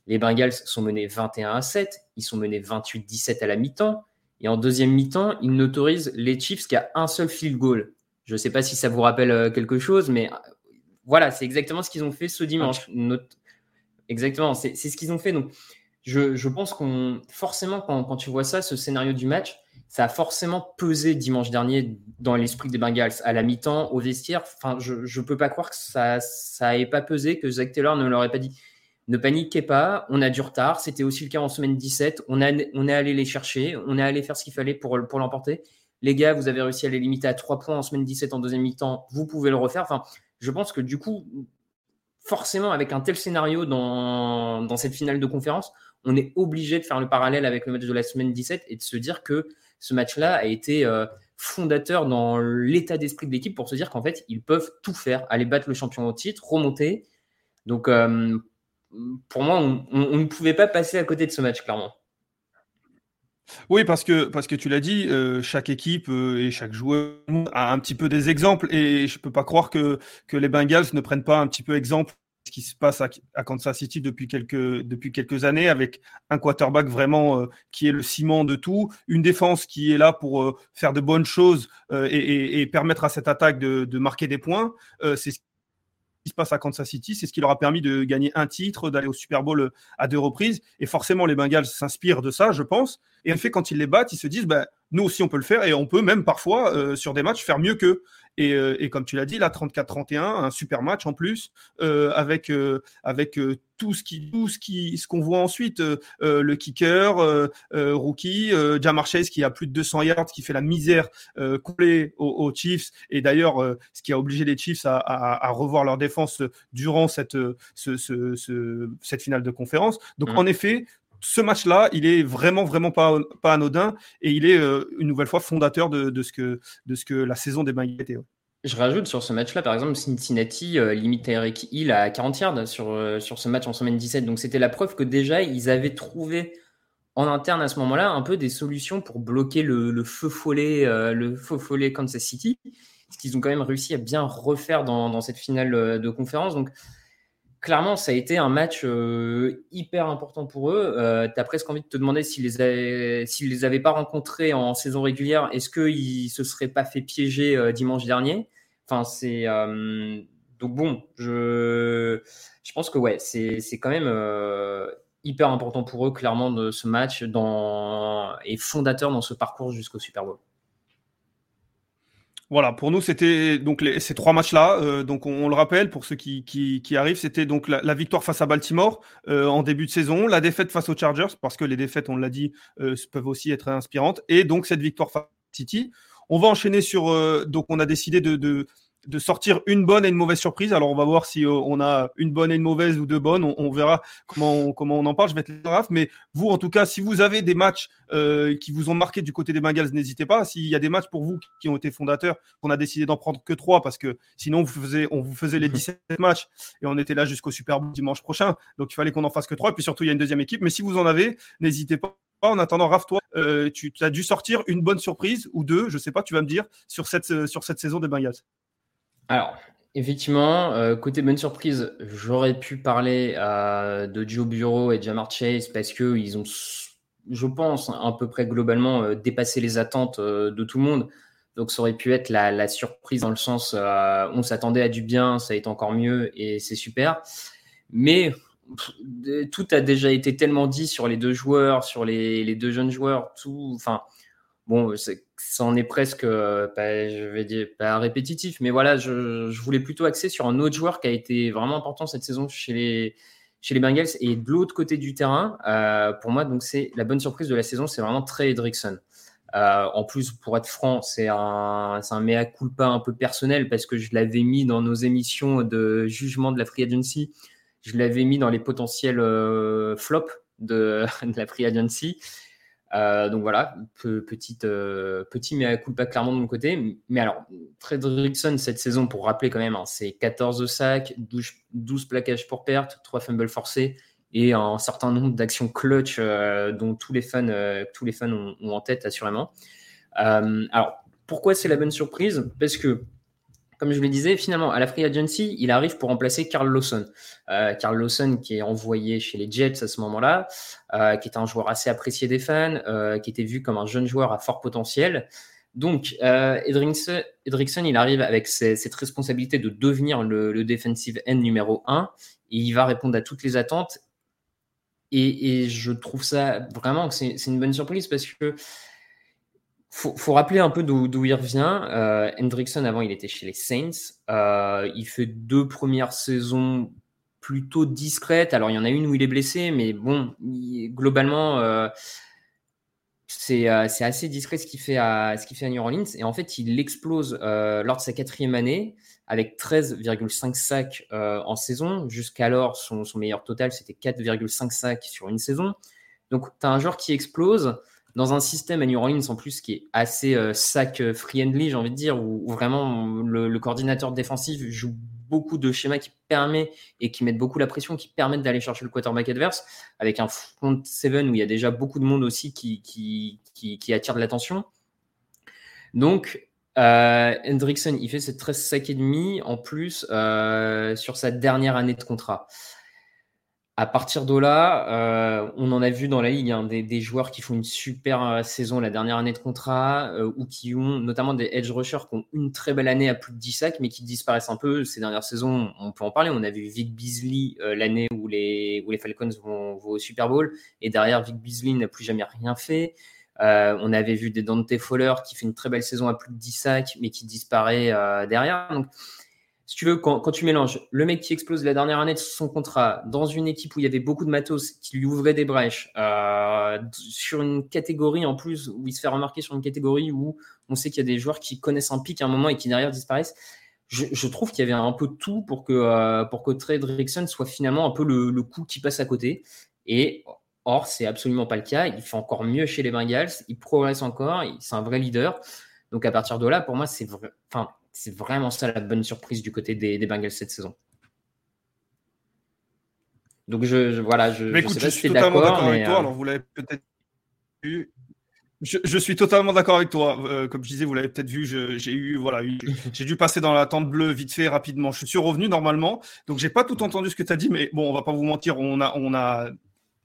les Bengals sont menés 21 à 7, ils sont menés 28-17 à la mi-temps. Et en deuxième mi-temps, ils n'autorisent les Chiefs qu'à un seul field goal. Je ne sais pas si ça vous rappelle euh, quelque chose, mais voilà, c'est exactement ce qu'ils ont fait ce dimanche. Exactement, c'est ce qu'ils ont fait. Donc, je, pense qu'on forcément, quand, tu vois ça, ce scénario du match, ça a forcément pesé dimanche dernier dans l'esprit des Bengals à la mi-temps, au vestiaire. Enfin, je ne peux pas croire que ça n'ait pas pesé, que Zach Taylor ne leur ait pas dit ne paniquez pas, on a du retard. C'était aussi le cas en semaine 17. On, a, on est allé les chercher, on est allé faire ce qu'il fallait pour, pour l'emporter. Les gars, vous avez réussi à les limiter à 3 points en semaine 17 en deuxième mi-temps. Vous pouvez le refaire. Enfin, je pense que du coup, forcément, avec un tel scénario dans, cette finale de conférence, on est obligé de faire le parallèle avec le match de la semaine 17 et de se dire que ce match-là a été euh, fondateur dans l'état d'esprit de l'équipe pour se dire qu'en fait, ils peuvent tout faire, aller battre le champion au titre, remonter. Donc, euh, pour moi, on ne pouvait pas passer à côté de ce match, clairement. Oui, parce que, parce que tu l'as dit, euh, chaque équipe euh, et chaque joueur a un petit peu des exemples et je ne peux pas croire que, que les Bengals ne prennent pas un petit peu exemple de ce qui se passe à, Kansas City depuis quelques, depuis quelques années avec un quarterback vraiment euh, qui est le ciment de tout, une défense qui est là pour faire de bonnes choses et, et, permettre à cette attaque de, de marquer des points. C'est se passe à Kansas City. C'est ce qui leur a permis de gagner un titre, d'aller au Super Bowl à deux reprises. Et forcément, les Bengals s'inspirent de ça, je pense. Et en fait, quand ils les battent, ils se disent, bah, nous aussi, on peut le faire et on peut même parfois, euh, sur des matchs, faire mieux qu'eux. Et, euh, et, comme tu l'as dit, là, 34-31, un super match en plus, euh, avec, avec tout ce qui, tout ce qui, ce qu'on voit ensuite, le kicker, rookie, Jamar Chase qui a plus de 200 yards, qui fait la misère collée aux, Chiefs. Et d'ailleurs, ce qui a obligé les Chiefs à, à, à revoir leur défense durant cette, ce, ce, ce, cette finale de conférence. Donc, mmh. en effet, ce match-là, il est vraiment, vraiment pas, pas anodin et il est euh, une nouvelle fois fondateur de, ce que, de ce que la saison des Bengals était. Je rajoute sur ce match-là, par exemple, Cincinnati euh, limite Eric Hill à 40 yards sur, euh, sur ce match en semaine 17. Donc c'était la preuve que déjà, ils avaient trouvé en interne à ce moment-là un peu des solutions pour bloquer le, feu follet, le feu follet Kansas City, ce qu'ils ont quand même réussi à bien refaire dans, dans cette finale de conférence. Donc clairement, ça a été un match euh, hyper important pour eux. Euh, tu presque envie de te demander s'ils les, les avaient pas rencontrés en saison régulière, est-ce qu'ils se seraient pas fait piéger euh, dimanche dernier? Enfin, c'est donc bon. Je, je pense que ouais, c'est quand même hyper important pour eux, clairement, de ce match dans, et fondateur dans ce parcours jusqu'au Super Bowl. Voilà, pour nous, c'était donc ces trois matchs-là. Euh, donc, on, le rappelle pour ceux qui, arrivent, c'était donc la, victoire face à Baltimore euh, en début de saison, la défaite face aux Chargers, parce que les défaites, on l'a dit, euh, peuvent aussi être inspirantes, et donc cette victoire face à City. On va enchaîner sur. donc, on a décidé de sortir une bonne et une mauvaise surprise. Alors, on va voir si euh, on a une bonne et une mauvaise ou deux bonnes. On, verra comment on, comment on en parle. Je vais être grave. Mais vous, en tout cas, si vous avez des matchs euh, qui vous ont marqué du côté des Bengals, n'hésitez pas. S'il y a des matchs pour vous qui ont été fondateurs, qu'on a décidé d'en prendre que trois parce que sinon, vous faisait, on vous faisait les 17 matchs et on était là jusqu'au Super Bowl dimanche prochain. Donc, il fallait qu'on en fasse que trois. Et puis surtout, il y a une deuxième équipe. Mais si vous en avez, n'hésitez pas. En attendant, Raph, toi, euh, tu as dû sortir une bonne surprise ou deux, je sais pas, tu vas me dire, sur cette, sur cette saison des Bengals. Alors, effectivement, euh, côté bonne surprise, j'aurais pu parler euh, de Joe Bureau et Jamar Chase parce qu'ils ont, je pense, à peu près globalement euh, dépassé les attentes de tout le monde. Donc, ça aurait pu être la, surprise dans le sens on s'attendait à du bien, ça été encore mieux et c'est super. Mais tout a déjà été tellement dit sur les deux joueurs, sur les, deux jeunes joueurs, tout. Enfin, bon, ça en est presque, euh, je vais dire, pas répétitif, mais voilà, je, voulais plutôt axer sur un autre joueur qui a été vraiment important cette saison chez les, chez les Bengals. Et de l'autre côté du terrain, euh, pour moi, donc c'est la bonne surprise de la saison, c'est vraiment Trey Hendrickson. Euh, en plus, pour être franc, c'est un, un mea culpa un peu personnel parce que je l'avais mis dans nos émissions de jugement de la free agency. Je l'avais mis dans les potentiels flops de la free agency. Euh, donc voilà, petite, euh, petit mais pas clairement de mon côté. Mais alors, Fredrickson, cette saison, pour rappeler quand même, hein, c'est 14 sacs, 12, 12, plaquages pour perte, 3 fumbles forcés et un certain nombre d'actions clutch euh, dont tous les fans, tous les fans ont, ont, en tête, assurément. alors, pourquoi c'est la bonne surprise? Parce que comme je le disais, finalement, à la Free Agency, il arrive pour remplacer Carl Lawson. Euh, Carl Lawson qui est envoyé chez les Jets à ce moment-là, euh, qui est un joueur assez apprécié des fans, euh, qui était vu comme un jeune joueur à fort potentiel. Donc, euh, Edrickson, il arrive avec cette responsabilité de devenir le, defensive end numéro 1 et il va répondre à toutes les attentes. Et je trouve ça vraiment que c'est une bonne surprise parce que faut, faut rappeler un peu d'où il revient. Euh, Hendrickson, avant, il était chez les Saints. Euh, il fait deux premières saisons plutôt discrètes. Alors, il y en a une où il est blessé, mais bon, globalement, euh, c'est assez discret ce qu'il fait, à, New Orleans. Et en fait, il explose lors de sa quatrième année avec 13,5 sacs en saison. Jusqu'alors, son, son meilleur total, c'était 4,5 sacs sur une saison. Donc, tu as un joueur qui explose dans un système à New Orleans en plus qui est assez euh, sac friendly, j'ai envie de dire, où, vraiment le, coordinateur défensif joue beaucoup de schémas qui permettent et qui mettent beaucoup la pression, qui permettent d'aller chercher le quarterback adverse, avec un front seven où il y a déjà beaucoup de monde aussi qui, attire de l'attention. Donc, euh, Hendrickson, il fait cette 13 sacs et demi en plus euh, sur sa dernière année de contrat. À partir de là, euh, on en a vu dans la ligue hein, des, joueurs qui font une super euh, saison la dernière année de contrat euh, ou qui ont notamment des edge rushers qui ont une très belle année à plus de 10 sacs mais qui disparaissent un peu ces dernières saisons. On peut en parler. On a vu Vic Beasley l'année où les, Falcons vont, au Super Bowl et derrière Vic Beasley n'a plus jamais rien fait. on avait vu des Dante Fowler qui fait une très belle saison à plus de 10 sacs mais qui disparaît derrière. Si tu veux, quand, tu mélanges le mec qui explose la dernière année de son contrat dans une équipe où il y avait beaucoup de matos qui lui ouvraient des brèches, euh, sur une catégorie en plus où il se fait remarquer sur une catégorie où on sait qu'il y a des joueurs qui connaissent un pic à un moment et qui derrière disparaissent, je, trouve qu'il y avait un peu tout pour que, euh, pour que Drickson soit finalement un peu le, coup qui passe à côté. Et or, c'est absolument pas le cas. Il fait encore mieux chez les Bengals, il progresse encore, c'est un vrai leader. Donc à partir de là, pour moi, c'est vrai. Enfin, c'est vraiment ça la bonne surprise du côté des, Bengals cette saison. Donc je, voilà, je, mais écoute, je, suis totalement d'accord avec toi. Euh, Alors vous l'avez peut-être vu. Je, suis totalement d'accord avec toi. Euh, comme je disais, vous l'avez peut-être vu, j'ai eu voilà, j'ai dû passer dans la tente bleue vite fait rapidement. Je suis revenu normalement, donc j'ai pas tout entendu ce que tu as dit, mais bon, on va pas vous mentir, on a on a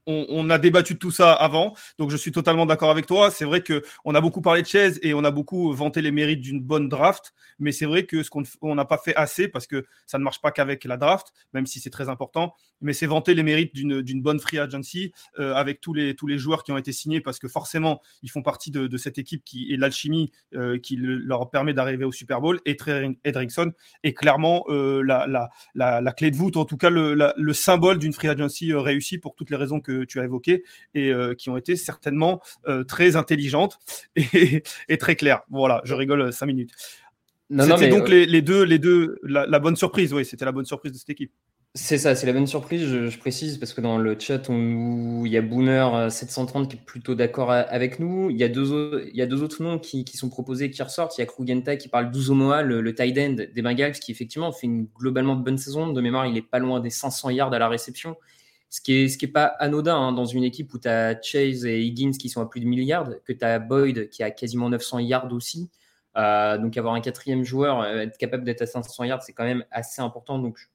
on, a débattu de tout ça avant, donc je suis totalement d'accord avec toi. C'est vrai que on a beaucoup parlé de Chaise et on a beaucoup vanté les mérites d'une bonne draft, mais c'est vrai que ce qu'on n'a pas fait assez parce que ça ne marche pas qu'avec la draft, même si c'est très important. Mais c'est vanter les mérites d'une bonne free agency euh, avec tous les tous les joueurs qui ont été signés parce que forcément ils font partie de, cette équipe qui est l'alchimie euh, qui leur permet d'arriver au Super Bowl. Et Trey Hendrickson est clairement euh, la, la, clé de voûte, en tout cas le, le symbole d'une free agency réussie pour toutes les raisons que tu as évoquées et euh, qui ont été certainement euh, très intelligentes et, très claires. Voilà, je rigole euh, cinq minutes. C'était donc les, deux, les deux la, bonne surprise, oui, c'était la bonne surprise de cette équipe. C'est ça, c'est la bonne surprise, je, précise, parce que dans le chat, on, il y a Boomer730 qui est plutôt d'accord avec nous. Il y a deux, il y a deux autres noms qui, sont proposés, qui ressortent. Il y a Krugenta qui parle d'Uzomoa, le, le tight end des Bengals, qui effectivement fait une globalement bonne saison. De mémoire, il est pas loin des 500 yards à la réception. Ce qui est, pas anodin hein, dans une équipe où tu as Chase et Higgins qui sont à plus de 1000 yards, que tu as Boyd qui a quasiment 900 yards aussi. Euh, donc avoir un quatrième joueur, euh, être capable d'être à 500 yards, c'est quand même assez important. Donc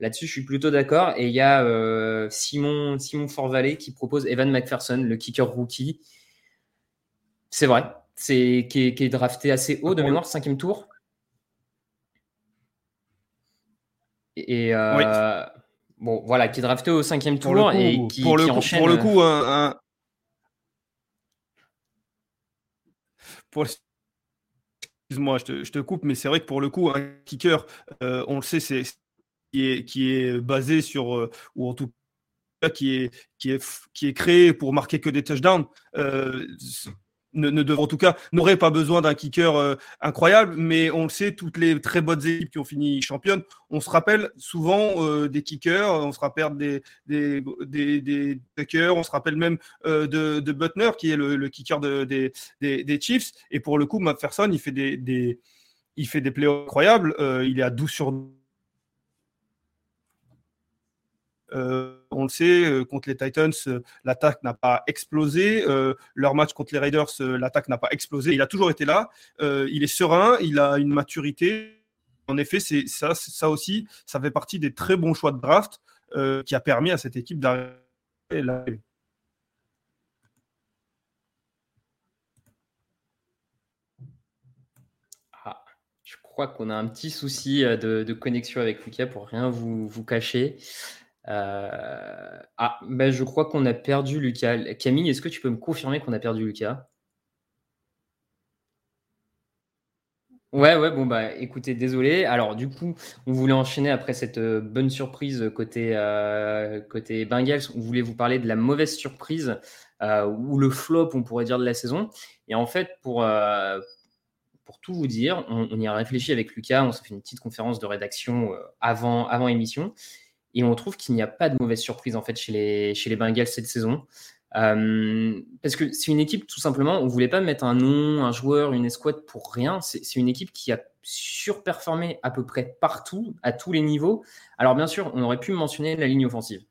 là-dessus, je suis plutôt d'accord. Et il y a euh, Simon, Simon Forvalet qui propose Evan McPherson, le kicker rookie. C'est vrai, c'est qui est, drafté assez haut de mémoire, cinquième tour. Bon, voilà, qui est drafté au cinquième tour et qui, pour le coup, enchaîne. Pour le coup, un, Excuse-moi, je te, je te, coupe, mais c'est vrai que pour le coup, un kicker, euh, on le sait, c'est qui est, qui est basé sur, euh, ou en tout cas qui est, qui est, qui est créé pour marquer que des touchdowns. Euh, ne, en tout cas, n'aurait pas besoin d'un kicker euh, incroyable, mais on le sait, toutes les très bonnes équipes qui ont fini championnes, on se rappelle souvent euh, des kickers, on se rappelle des, des, des, kickers, on se rappelle même euh, de, de, Butner, qui est le, kicker des, des, Chiefs, et pour le coup, McPherson, il fait des, il fait des plays incroyables, il est à 12 sur Euh, on le sait, euh, contre les Titans, euh, l'attaque n'a pas explosé. leur match contre les Raiders, l'attaque n'a pas explosé. Il a toujours été là. il est serein, il a une maturité. En effet, c'est ça, aussi, ça fait partie des très bons choix de draft qui a permis à cette équipe d'arriver là. Ah, je crois qu'on a un petit souci de, connexion avec Lucas pour rien vous cacher. Euh, ah, ben je crois qu'on a perdu Lucas. Camille, est-ce que tu peux me confirmer qu'on a perdu Lucas? Ouais, ouais, bon, bah écoutez, désolé. Alors, du coup, on voulait enchaîner après cette euh, bonne surprise côté, euh, côté Bengals. On voulait vous parler de la mauvaise surprise ou le flop, on pourrait dire, de la saison. Et en fait, pour, tout vous dire, on, on, y a réfléchi avec Lucas. On s'est fait une petite conférence de rédaction avant, avant émission. Et on trouve qu'il n'y a pas de mauvaise surprise en fait chez les, chez les Bengals cette saison. Euh, parce que c'est une équipe, tout simplement, on ne voulait pas mettre un nom, un joueur, une escouade pour rien. C'est une équipe qui a surperformé à peu près partout, à tous les niveaux. Alors bien sûr, on aurait pu mentionner la ligne offensive.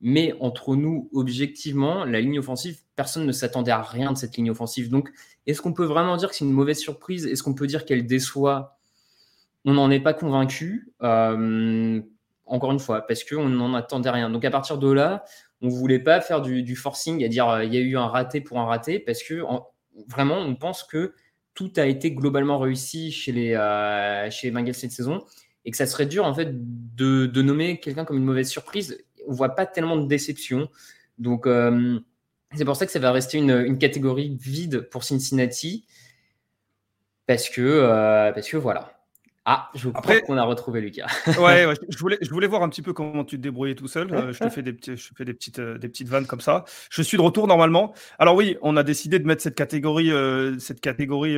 Mais entre nous, objectivement, la ligne offensive, personne ne s'attendait à rien de cette ligne offensive. Donc, est-ce qu'on peut vraiment dire que c'est une mauvaise surprise? Est-ce qu'on peut dire qu'elle déçoit? On n'en est pas convaincu. Euh, encore une fois, parce qu'on n'en attendait rien. Donc à partir de là, on ne voulait pas faire du, forcing à dire il y a eu un raté pour un raté, parce que vraiment, on pense que tout a été globalement réussi chez les, chez les Bengals cette saison et que ça serait dur en fait de, de nommer quelqu'un comme une mauvaise surprise. On voit pas tellement de déception. Donc c'est pour ça que ça va rester une, une catégorie vide pour Cincinnati. Parce que, euh, parce que voilà. Ah, je crois qu'on a retrouvé Lucas. ouais, je, voulais, je voulais voir un petit peu comment tu te débrouillais tout seul. Euh, je te fais, des, je fais des, petites, euh, des petites vannes comme ça. Je suis de retour normalement. Alors oui, on a décidé de mettre cette catégorie, cette catégorie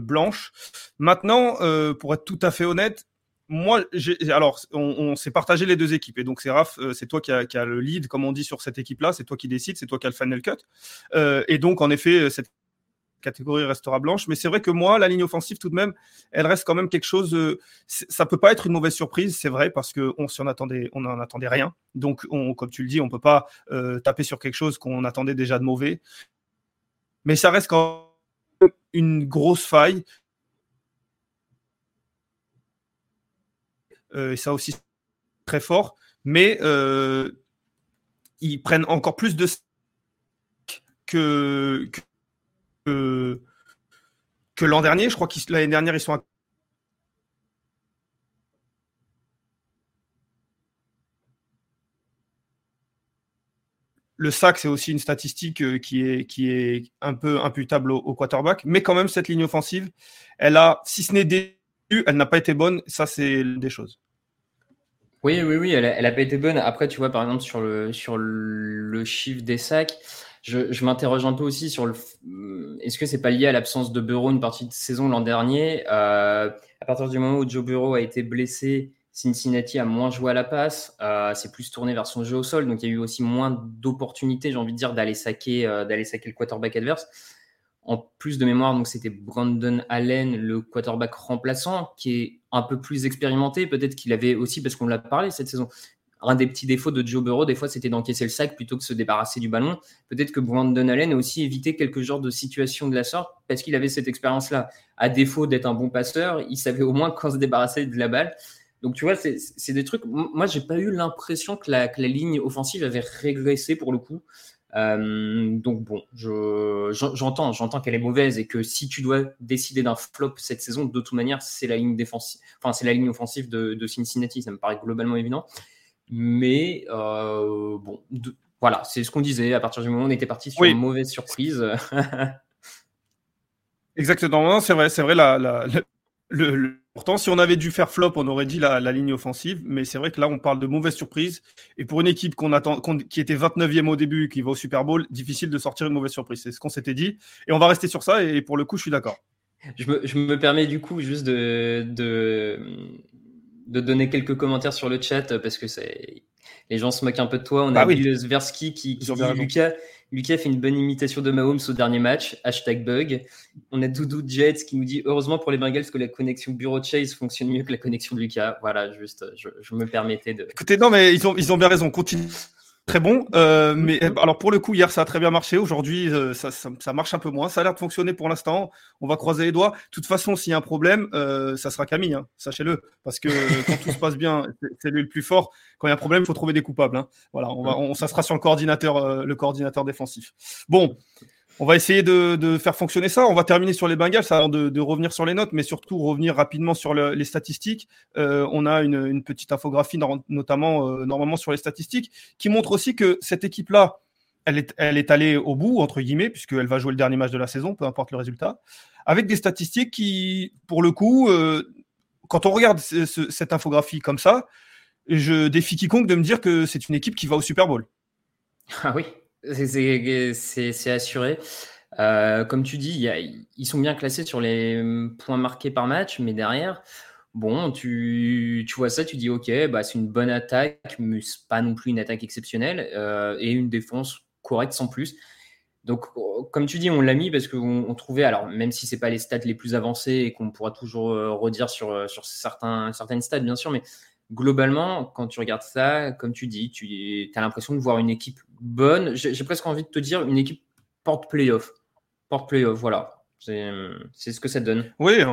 blanche. Maintenant, pour être tout à fait honnête, moi, alors, on, s'est partagé les deux équipes. Et donc, c'est Raph, c'est toi qui as le lead, comme on dit, sur cette équipe-là. C'est toi qui décides, c'est toi qui as le final cut. et donc, en effet, cette catégorie restera blanche. Mais c'est vrai que moi, la ligne offensive, tout de même, elle reste quand même quelque chose. Euh, ça peut pas être une mauvaise surprise, c'est vrai, parce qu'on on attendait, on n'en attendait rien. Donc, on, comme tu le dis, on peut pas euh, taper sur quelque chose qu'on attendait déjà de mauvais. Mais ça reste quand même une grosse faille. Euh, et ça aussi, très fort. Mais ils prennent encore plus de que que, l'an dernier. Je crois que l'année dernière, ils sont Le sac, c'est aussi une statistique euh, qui est, qui est un peu imputable au, quarterback. Mais quand même, cette ligne offensive, elle a, si ce n'est début, elle n'a pas été bonne. Ça, c'est des choses. Oui, oui, oui, elle n'a pas été bonne. Après, tu vois, par exemple, sur le, sur le chiffre des sacs, je, m'interroge un peu aussi sur le. Euh, est-ce que c'est pas lié à l'absence de Bureau une partie de saison l'an dernier euh, À partir du moment où Joe Bureau a été blessé, Cincinnati a moins joué à la passe, euh, c'est plus tourné vers son jeu au sol, donc il y a eu aussi moins d'opportunités, j'ai envie de dire, d'aller saquer, d'aller saquer le quarterback adverse. En plus de mémoire, donc c'était Brandon Allen, le quarterback remplaçant, qui est un peu plus expérimenté. Peut-être qu'il avait aussi, parce qu'on l'a parlé cette saison, un des petits défauts de Joe Burrow, des fois, c'était d'encaisser le sac plutôt que de se débarrasser du ballon. Peut-être que Brandon Allen a aussi évité quelques genres de situations de la sorte parce qu'il avait cette expérience-là. À défaut d'être un bon passeur, il savait au moins quand se débarrasser de la balle. Donc, tu vois, c'est des trucs. Moi, j'ai pas eu l'impression que la, ligne offensive avait régressé pour le coup. Euh, donc bon, j'entends, j'entends qu'elle est mauvaise et que si tu dois décider d'un flop cette saison, de toute manière, c'est la ligne enfin la ligne offensive de, de, Cincinnati. Ça me paraît globalement évident. Mais euh, bon, voilà, c'est ce qu'on disait. À partir du moment où on était parti sur une mauvaise surprise. Exactement, c'est vrai, c'est vrai. La, le, pourtant, si on avait dû faire flop, on aurait dit la, ligne offensive. Mais c'est vrai que là, on parle de mauvaise surprise. Et pour une équipe qu'on attend, qui était 29e au début, qui va au Super Bowl, difficile de sortir une mauvaise surprise. C'est ce qu'on s'était dit. Et on va rester sur ça. Et pour le coup, je suis d'accord. Je me, je me, permets du coup juste de, de, de donner quelques commentaires sur le chat parce que c'est les gens se moquent un peu de toi. On a bah oui. Zversky qui, qui dit Lucas, Lucas fait une bonne imitation de Mahomes au dernier match. Hashtag bug. On a Doudou Jets qui nous dit heureusement pour les Bengals que la connexion Bureau Chase fonctionne mieux que la connexion de Lucas. Voilà, juste, je, je me permettais de. Écoutez, non, mais ils ont, ils ont bien raison. Continue très bon. Euh, mais alors pour le coup, hier ça a très bien marché. Aujourd'hui, euh, ça, ça, marche un peu moins. Ça a l'air de fonctionner pour l'instant. On va croiser les doigts. De toute façon, s'il y a un problème, euh, ça sera Camille, hein, sachez-le. Parce que quand tout se passe bien, c'est lui le plus fort. Quand il y a un problème, il faut trouver des coupables. Hein. Voilà, on va, on, ça sera sur le coordinateur, le coordinateur défensif. Bon. On va essayer de, faire fonctionner ça. On va terminer sur les Bengals avant de, revenir sur les notes, mais surtout revenir rapidement sur les statistiques. Euh, on a une, petite infographie, notamment euh, normalement sur les statistiques, qui montre aussi que cette équipe-là, elle est, allée au bout, entre guillemets, puisqu'elle va jouer le dernier match de la saison, peu importe le résultat, avec des statistiques qui, pour le coup, euh, quand on regarde cette infographie comme ça, je défie quiconque de me dire que c'est une équipe qui va au Super Bowl. Ah oui, c'est assuré. Euh, comme tu dis, ils sont bien classés sur les points marqués par match, mais derrière, bon, tu, vois ça, tu dis ok, bah, c'est une bonne attaque, mais pas non plus une attaque exceptionnelle, euh, et une défense correcte sans plus. Donc, comme tu dis, on l'a mis parce qu'on trouvait, alors même si c'est pas les stats les plus avancés et qu'on pourra toujours euh, redire sur, sur certains, certaines stats, bien sûr, mais globalement, quand tu regardes ça, comme tu dis, tu as l'impression de voir une équipe bonne. J'ai presque envie de te dire une équipe porte playoff. Porte playoff, voilà. C'est ce que ça donne. Oui.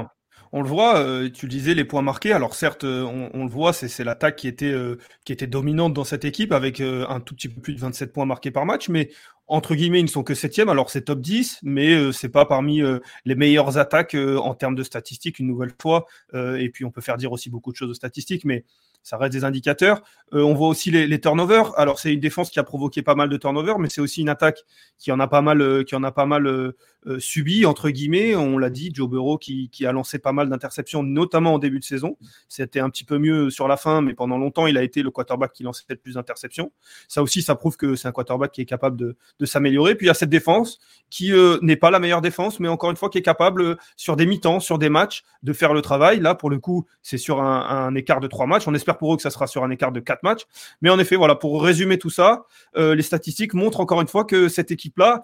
On le voit, euh, tu le disais, les points marqués. Alors certes, euh, on, le voit, c'est l'attaque qui était euh, qui était dominante dans cette équipe avec un tout petit peu plus de 27 points marqués par match, mais entre guillemets, ils ne sont que septième. Alors c'est top 10, mais c'est pas parmi les meilleures attaques en termes de statistiques une nouvelle fois. et puis on peut faire dire aussi beaucoup de choses aux statistiques, mais ça reste des indicateurs. Euh, on voit aussi les, turnovers. Alors c'est une défense qui a provoqué pas mal de turnovers, mais c'est aussi une attaque qui en a pas mal, euh, qui en a pas mal euh, subi entre guillemets. On l'a dit, Joe Burrow qui, a lancé pas mal d'interceptions, notamment en début de saison. C'était un petit peu mieux sur la fin, mais pendant longtemps il a été le quarterback qui lançait le plus d'interceptions. Ça aussi, ça prouve que c'est un quarterback qui est capable de, s'améliorer. Puis il y a cette défense qui n'est pas la meilleure défense, mais encore une fois qui est capable sur des mi-temps, sur des matchs, de faire le travail. Là, pour le coup, c'est sur un, un écart de trois matchs. On espère pour eux que ça sera sur un écart de 4 matchs. Mais en effet, voilà, pour résumer tout ça, euh, les statistiques montrent encore une fois que cette équipe-là,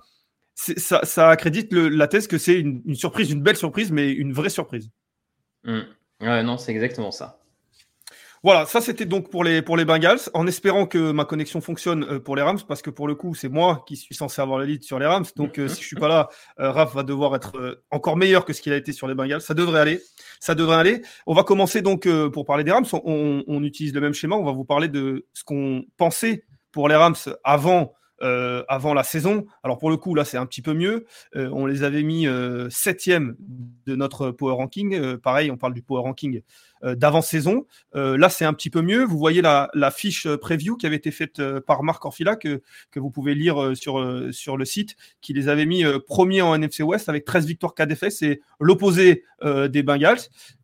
ça, accrédite la thèse que c'est une, surprise, une belle surprise, mais une vraie surprise. Mmh. non, c'est exactement ça. Voilà, ça c'était donc pour les, pour les Bengals, en espérant que ma connexion fonctionne euh, pour les Rams, parce que pour le coup, c'est moi qui suis censé avoir la lead sur les Rams. Donc euh, si je suis pas là, euh, Raph va devoir être encore meilleur que ce qu'il a été sur les Bengals. Ça devrait aller. Ça devrait aller. On va commencer donc pour parler des Rams. On, on, utilise le même schéma. On va vous parler de ce qu'on pensait pour les Rams avant euh, avant la saison. Alors pour le coup, là, c'est un petit peu mieux. Euh, on les avait mis euh, septième de notre power ranking. pareil, on parle du power ranking d'avant-saison. là, c'est un petit peu mieux. Vous voyez la, fiche preview qui avait été faite par Marc Orfila, que, que vous pouvez lire sur, sur le site, qui les avait mis premiers en NFC West avec 13 victoires, 4 défaites. C'est l'opposé des Bengals.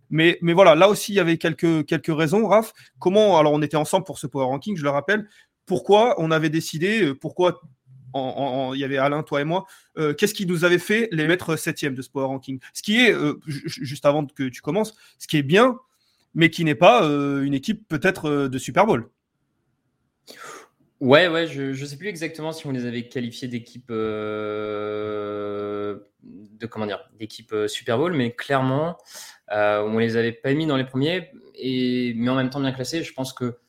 Mais, mais voilà, là aussi, il y avait quelques, quelques raisons, Raph. Comment, alors on était ensemble pour ce power ranking, je le rappelle pourquoi on avait décidé, euh, pourquoi il y avait Alain, toi et moi, euh, qu'est-ce qui nous avait fait les mettre septième de ce power ranking? Ce qui est, euh, juste avant que tu commences, ce qui est bien, mais qui n'est pas une équipe peut-être de Super Bowl. Ouais, ouais, je ne sais plus exactement si on les avait qualifiés d'équipe de comment dire, d'équipe Super Bowl, mais clairement, on les avait pas mis dans les premiers, mais en même temps bien classés. Je pense que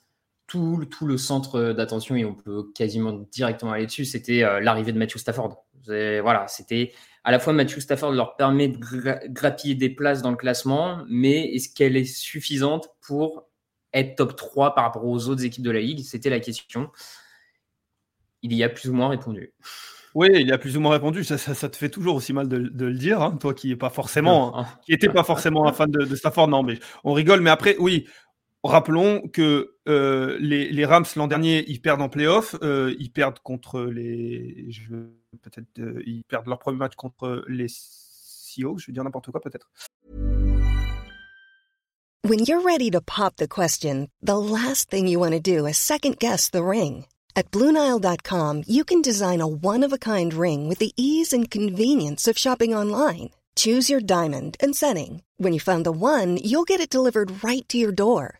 tout, tout le centre d'attention, et on peut quasiment directement aller dessus, c'était euh, l'arrivée de Matthew Stafford. Voilà, c'était à la fois Matthew Stafford leur permet de grappiller des places dans le classement, mais est-ce qu'elle est suffisante pour être top 3 par rapport aux autres équipes de la ligue? C'était la question. Il y a plus ou moins répondu. Oui, il y a plus ou moins répondu. Ça, ça, te fait toujours aussi mal de, le dire, hein, toi qui pas forcément, qui était pas forcément un fan de, de, Stafford. Non, mais on rigole. Mais après, oui, Rappelons que euh, les, Rams l'an dernier, ils perdent en playoff, euh, ils perdent contre les, peut-être, euh, ils perdent leur premier match contre les Seahawks, je vais dire n'importe quoi peut-être. When you're ready to pop the question, the last thing you want to do is second guess the ring. At BlueNile.com, you can design a one-of-a-kind ring with the ease and convenience of shopping online. Choose your diamond and setting. When you find the one, you'll get it delivered right to your door.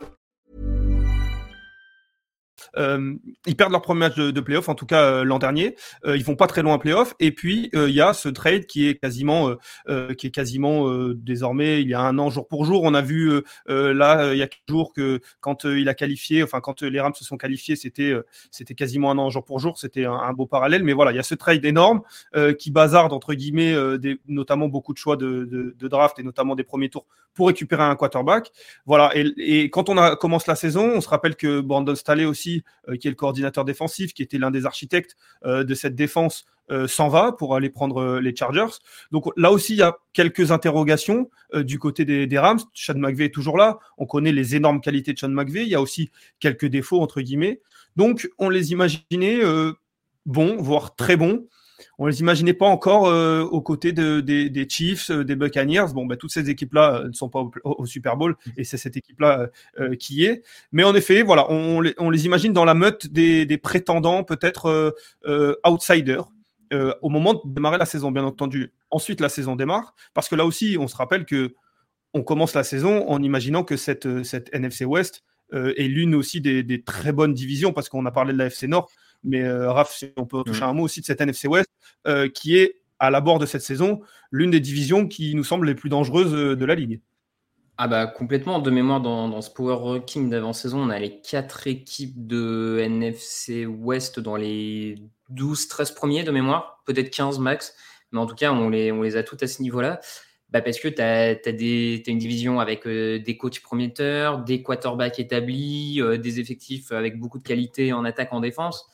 Euh, ils perdent leur premier match de, de playoff, en tout cas euh, l'an dernier. Euh, ils vont pas très loin en playoff. Et puis il y a ce trade qui est quasiment, qui est quasiment désormais il y a un an jour pour jour. On a vu là il y a quelques jours que quand il a qualifié, enfin quand les Rams se sont qualifiés, c'était c'était quasiment un an jour pour jour. C'était un, beau parallèle. Mais voilà, il y a ce trade énorme qui bazarde entre guillemets, des, notamment beaucoup de choix de, de, draft et notamment des premiers tours pour récupérer un quarterback. Voilà. Et, et quand on commence la saison, on se rappelle que Brandon Staley aussi euh, qui est le coordinateur défensif, qui était l'un des architectes euh, de cette défense, euh, s'en va pour aller prendre les Chargers. Donc là aussi, il y a quelques interrogations du côté des, Rams. Sean McVay est toujours là. On connaît les énormes qualités de Sean McVay. Il y a aussi quelques défauts, entre guillemets. Donc, on les imaginait bons, voire très bons. On les imaginait pas encore aux côtés des, Chiefs, des Buccaneers. Bon, bah, toutes ces équipes-là ne sont pas au, Super Bowl et c'est cette équipe-là qui est. Mais en effet, voilà, on, les, imagine dans la meute des, des prétendants, peut-être outsiders. au moment de démarrer la saison, bien entendu. Ensuite, la saison démarre, parce que là aussi, on se rappelle que on commence la saison en imaginant que cette, cette NFC West euh, est l'une aussi des, très bonnes divisions, parce qu'on a parlé de la FC Nord, mais euh, Raph, si on peut toucher mm. un mot aussi de cette NFC West, euh, qui est à l'abord de cette saison l'une des divisions qui nous semble les plus dangereuses de la ligue. Ah bah complètement, de mémoire dans, dans ce Power Ranking d'avant-saison, on a les quatre équipes de NFC West dans les 12-13 premiers de mémoire, peut-être 15 max, mais en tout cas on les, on les a toutes à ce niveau-là bah Parce que tu as, une division avec euh, des coachs prometteurs, des quarterbacks établis, euh, des effectifs avec beaucoup de qualité en attaque, en défense.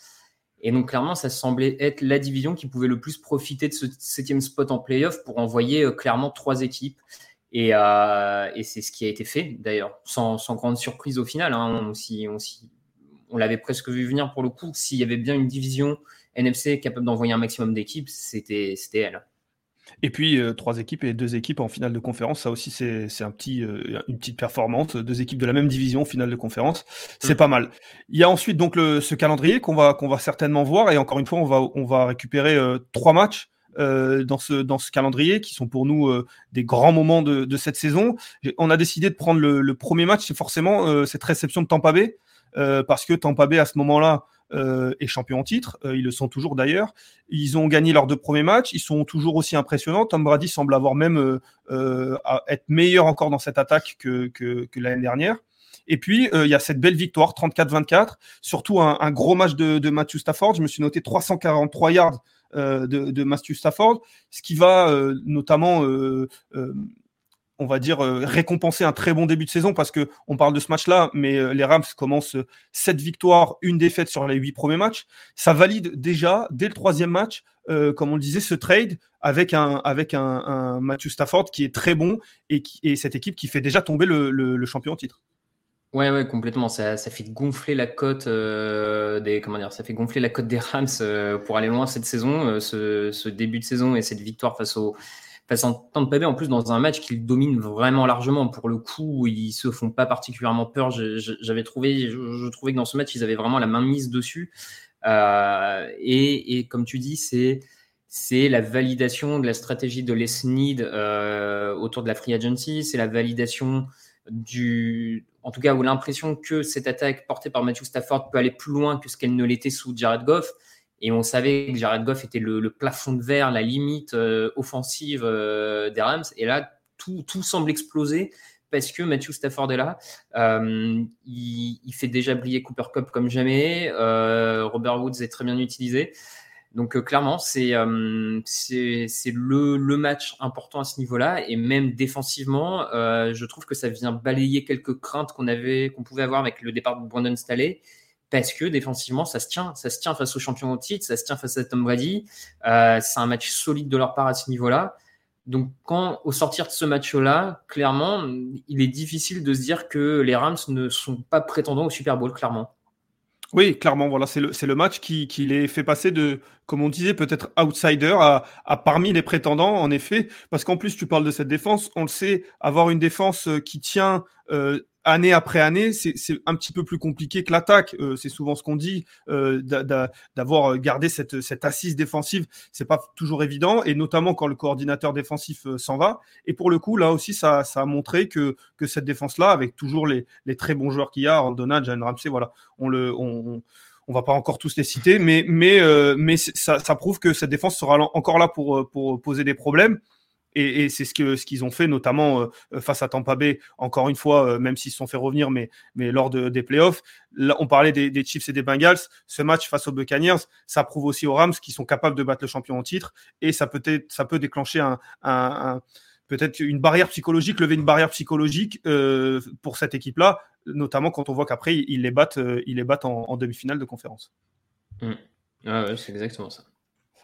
Et donc, clairement, ça semblait être la division qui pouvait le plus profiter de ce septième spot en playoff pour envoyer euh, clairement trois équipes. Et, et c'est ce qui a été fait, d'ailleurs, sans, grande surprise au final. Hein. On, on, on l'avait presque vu venir pour le coup. S'il y avait bien une division NFC capable d'envoyer un maximum d'équipes, c'était elle. Et puis, euh, trois équipes et deux équipes en finale de conférence, ça aussi, c'est un petit, euh, une petite performance. Deux équipes de la même division en finale de conférence, c'est mm. pas mal. Il y a ensuite donc le, ce calendrier qu'on va, qu'on va certainement voir. Et encore une fois, on va, on va récupérer euh, trois matchs dans, ce, dans ce calendrier qui sont pour nous des grands moments de, de, cette saison. On a décidé de prendre le, le premier match, c'est forcément cette réception de Tampa Bay. parce que Tampa Bay, à ce moment-là, euh, et champions en titre. Euh, ils le sont toujours d'ailleurs. Ils ont gagné leurs deux premiers matchs. Ils sont toujours aussi impressionnants. Tom Brady semble avoir même euh, être meilleur encore dans cette attaque que, que, l'année dernière. Et puis, il y a cette belle victoire, 34-24, surtout un, gros match de, de, Matthew Stafford. Je me suis noté 343 yards de, de, Matthew Stafford, ce qui va notamment on va dire, euh, récompenser un très bon début de saison parce que on parle de ce match-là, mais euh, les Rams commencent euh, sept victoires, une défaite sur les huit premiers matchs. Ça valide déjà, dès le troisième match, comme on le disait, ce trade avec un, avec un, Matthew Stafford qui est très bon et, cette équipe qui fait déjà tomber le, champion en titre. Ouais, ouais, complètement. Ça, fait gonfler la cote des comment dire, ça fait gonfler la cote des Rams pour aller loin cette saison, ce, ce, début de saison et cette victoire face aux Passant tant de Bay en plus dans un match qu'ils dominent vraiment largement. Pour le coup, ils se font pas particulièrement peur. J'avais trouvé, je, trouvais que dans ce match, ils avaient vraiment la main mise dessus. Euh, et, comme tu dis, c'est c'est la validation de la stratégie de Les Need euh, autour de la free agency. C'est la validation du, en tout cas, ou l'impression que cette attaque portée par Matthew Stafford peut aller plus loin que ce qu'elle ne l'était sous Jared Goff. Et on savait que Jared Goff était le, plafond de verre, la limite euh, offensive euh, des Rams. Et là, tout, tout, semble exploser parce que Matthew Stafford est là. Euh, il, fait déjà briller Cooper Cup comme jamais. Robert Woods est très bien utilisé. Donc clairement, c'est le, le, match important à ce niveau-là. Et même défensivement, je trouve que ça vient balayer quelques craintes qu'on qu'on pouvait avoir avec le départ de Brandon Staley parce que défensivement, ça se tient. Ça se tient face au champion au titre, ça se tient face à Tom Brady. Euh, c'est un match solide de leur part à ce niveau-là. Donc, quand au sortir de ce match-là, clairement, il est difficile de se dire que les Rams ne sont pas prétendants au Super Bowl, clairement. Oui, clairement, voilà, c'est le, le match qui, qui, les fait passer de, comme on disait, peut-être outsider à, à, parmi les prétendants, en effet, parce qu'en plus, tu parles de cette défense, on le sait, avoir une défense qui tient euh, année après année, c'est un petit peu plus compliqué que l'attaque. Euh, c'est souvent ce qu'on dit, euh, d'avoir gardé cette, cette, assise défensive, c'est pas toujours évident, et notamment quand le coordinateur défensif euh, s'en va. Et pour le coup, là aussi, ça, ça a montré que, que cette défense-là, avec toujours les, les, très bons joueurs qu'il y a, Donald, Jan Ramsey, voilà, on le, on, on va pas encore tous les citer, mais, mais, mais ça, ça, prouve que cette défense sera encore là pour, pour poser des problèmes. Et, c'est ce qu'ils ce qu'ils ont fait, notamment euh, face à Tampa Bay, encore une fois, euh, même s'ils se sont fait revenir, mais, mais lors de, des playoffs. On parlait des, Chiefs et des Bengals. Ce match face aux Buccaneers, ça prouve aussi aux Rams qu'ils sont capables de battre le champion en titre. Et ça peut, être, ça peut déclencher un, peut-être une barrière psychologique, lever une barrière psychologique euh, pour cette équipe-là, notamment quand on voit qu'après, ils les battent, ils les battent en, demi-finale de conférence. Mmh. Ah ouais, c'est exactement ça.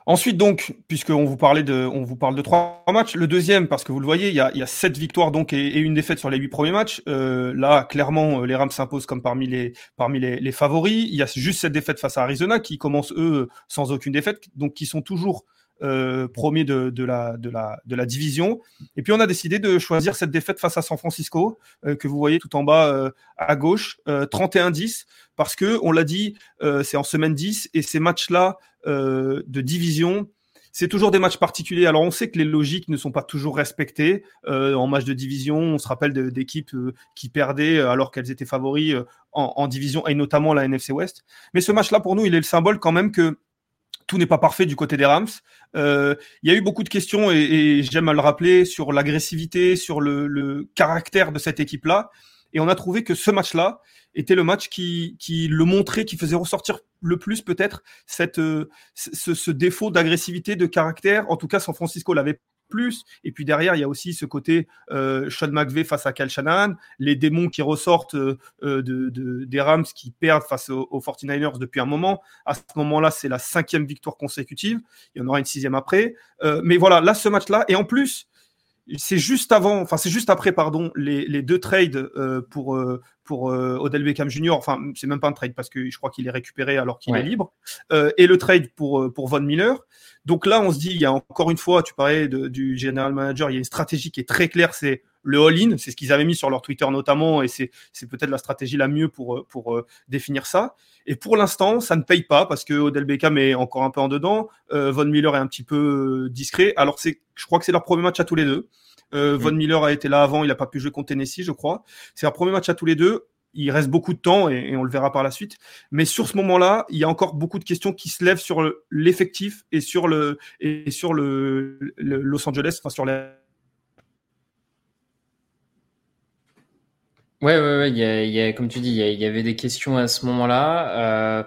Ensuite, donc, puisqu'on vous, parlait de, on vous parle de trois matchs, le deuxième, parce que vous le voyez, il y a, il sept victoires donc et, une défaite sur les huit premiers matchs. Euh, là, clairement, les Rams s'imposent comme parmi les, parmi les, favoris. Il y a juste cette défaite face à Arizona qui commence, eux, sans aucune défaite, donc qui sont toujours euh, premier de, la division. Et puis on a décidé de choisir cette défaite face à San Francisco, euh, que vous voyez tout en bas euh, à gauche, 31-10, parce que on l'a dit, c'est en semaine 10, et ces matchs-là de division, c'est toujours des matchs particuliers. Alors on sait que les logiques ne sont pas toujours respectées. en match de division, on se rappelle d'équipes qui perdaient alors qu'elles étaient favoris en, en, division, et notamment la NFC West. Mais ce match-là, pour nous, il est le symbole quand même que tout n'est pas parfait du côté des Rams. Euh, il y a eu beaucoup de questions et, j'aime à le rappeler sur l'agressivité, sur le, caractère de cette équipe-là. Et on a trouvé que ce match-là était le match qui, le montrait, qui faisait ressortir le plus peut-être cette ce, ce défaut d'agressivité, de caractère. En tout cas, San Francisco l'avait plus. Et puis derrière, il y a aussi ce côté euh, Sean McVay face à Cal Shanahan, les démons qui ressortent euh, euh, de, des Rams qui perdent face aux, 49ers depuis un moment. À ce moment-là, c'est la cinquième victoire consécutive. Il y en aura une sixième après. Mais voilà, là, ce match-là, et en plus, c'est juste avant, enfin c'est juste après, pardon, les, deux trades pour pour euh, Odell Beckham Jr. Enfin, c'est même pas un trade parce que je crois qu'il est récupéré alors qu'il est libre. et le trade pour pour Von Miller. Donc là, on se dit, il y a encore une fois, tu parlais du general manager, il y a une stratégie qui est très claire, c'est le all-in, c'est ce qu'ils avaient mis sur leur Twitter notamment, et c'est peut-être la stratégie la mieux pour, pour définir ça. Et pour l'instant, ça ne paye pas parce que Odell Beckham est encore un peu en dedans, Von Miller est un petit peu discret. Alors c'est, je crois que c'est leur premier match à tous les deux. Euh, Von Miller a été là avant, il n'a pas pu jouer contre Tennessee, je crois. C'est un premier match à tous les deux. Il reste beaucoup de temps et, on le verra par la suite. Mais sur ce moment-là, il y a encore beaucoup de questions qui se lèvent sur l'effectif et sur le et sur le, Los Angeles, enfin sur les. Ouais, ouais, ouais. y a, comme tu dis, il y, avait des questions à ce moment-là. Euh,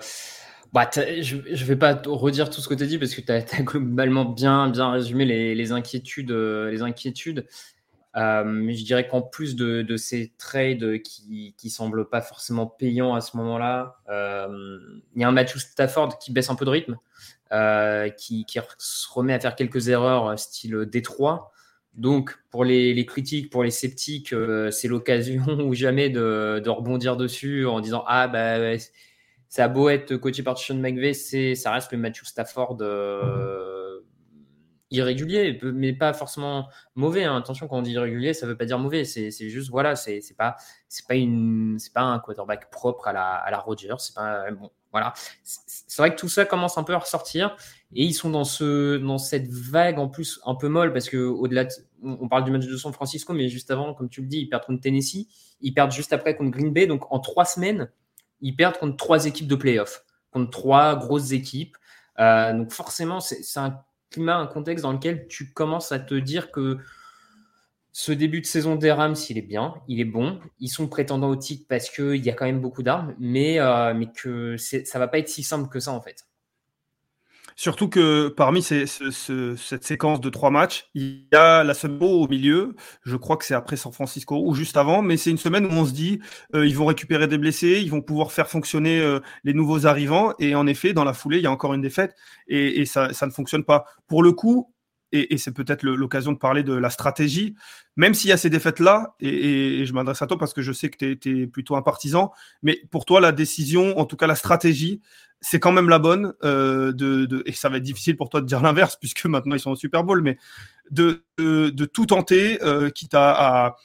bah, je ne vais pas redire tout ce que tu as dit parce que tu as, globalement bien, bien résumé les, inquiétudes. Les inquiétudes. Euh, je dirais qu'en plus de, ces trades qui ne semblent pas forcément payants à ce moment-là, euh, il y a un Matthew Stafford qui baisse un peu de rythme, euh, qui, se remet à faire quelques erreurs style Détroit. Donc, pour les, critiques, pour les sceptiques, c'est l'occasion ou jamais de, de, rebondir dessus en disant Ah, bah, ça a beau être coaché par Sean McVay, ça reste le Matthew Stafford euh, irrégulier, mais pas forcément mauvais. Hein. Attention, quand on dit irrégulier, ça veut pas dire mauvais. C'est juste, voilà, c'est pas, c'est pas, une, pas un quarterback propre à la, à la Rodgers. C'est pas, bon, voilà. Vrai que tout ça commence un peu à ressortir et ils sont dans, ce, dans cette vague en plus un peu molle parce que au-delà, on parle du match de San Francisco, mais juste avant, comme tu le dis, ils perdent contre Tennessee, ils perdent juste après contre Green Bay, donc en trois semaines ils perdent contre trois équipes de playoff, contre trois grosses équipes. Euh, donc forcément, c'est un climat, un contexte dans lequel tu commences à te dire que ce début de saison des Rams, il est bien, il est bon. Ils sont prétendants au titre parce qu'il y a quand même beaucoup d'armes, mais, euh, mais que ça va pas être si simple que ça en fait. Surtout que parmi cette séquence de trois matchs, il y a la semaine au milieu. Je crois que c'est après San Francisco ou juste avant, mais c'est une semaine où on se dit euh, ils vont récupérer des blessés, ils vont pouvoir faire fonctionner euh, les nouveaux arrivants. Et en effet, dans la foulée, il y a encore une défaite et, ça, ça ne fonctionne pas. Pour le coup, et, c'est peut-être l'occasion de parler de la stratégie, même s'il y a ces défaites-là, et, je m'adresse à toi parce que je sais que tu es, plutôt un partisan, mais pour toi, la décision, en tout cas la stratégie, c'est quand même la bonne, euh, et ça va être difficile pour toi de dire l'inverse, puisque maintenant ils sont au Super Bowl, mais de, tout tenter, euh, quitte à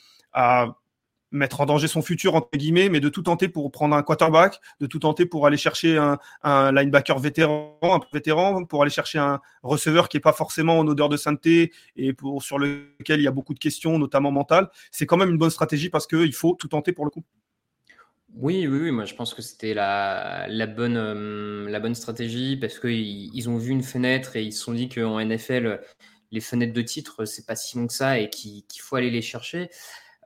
mettre en danger son futur, entre guillemets, mais de tout tenter pour prendre un quarterback, de tout tenter pour aller chercher un, linebacker vétéran, un vétéran, pour aller chercher un receveur qui n'est pas forcément en odeur de sainteté et pour, sur lequel il y a beaucoup de questions, notamment mentales. C'est quand même une bonne stratégie parce qu'il faut tout tenter pour le coup. Oui, oui, oui, moi je pense que c'était la, bonne, euh, la bonne stratégie parce qu'ils ils ont vu une fenêtre et ils se sont dit qu'en NFL, les fenêtres de titre, c'est pas si long que ça et qu'il faut aller les chercher.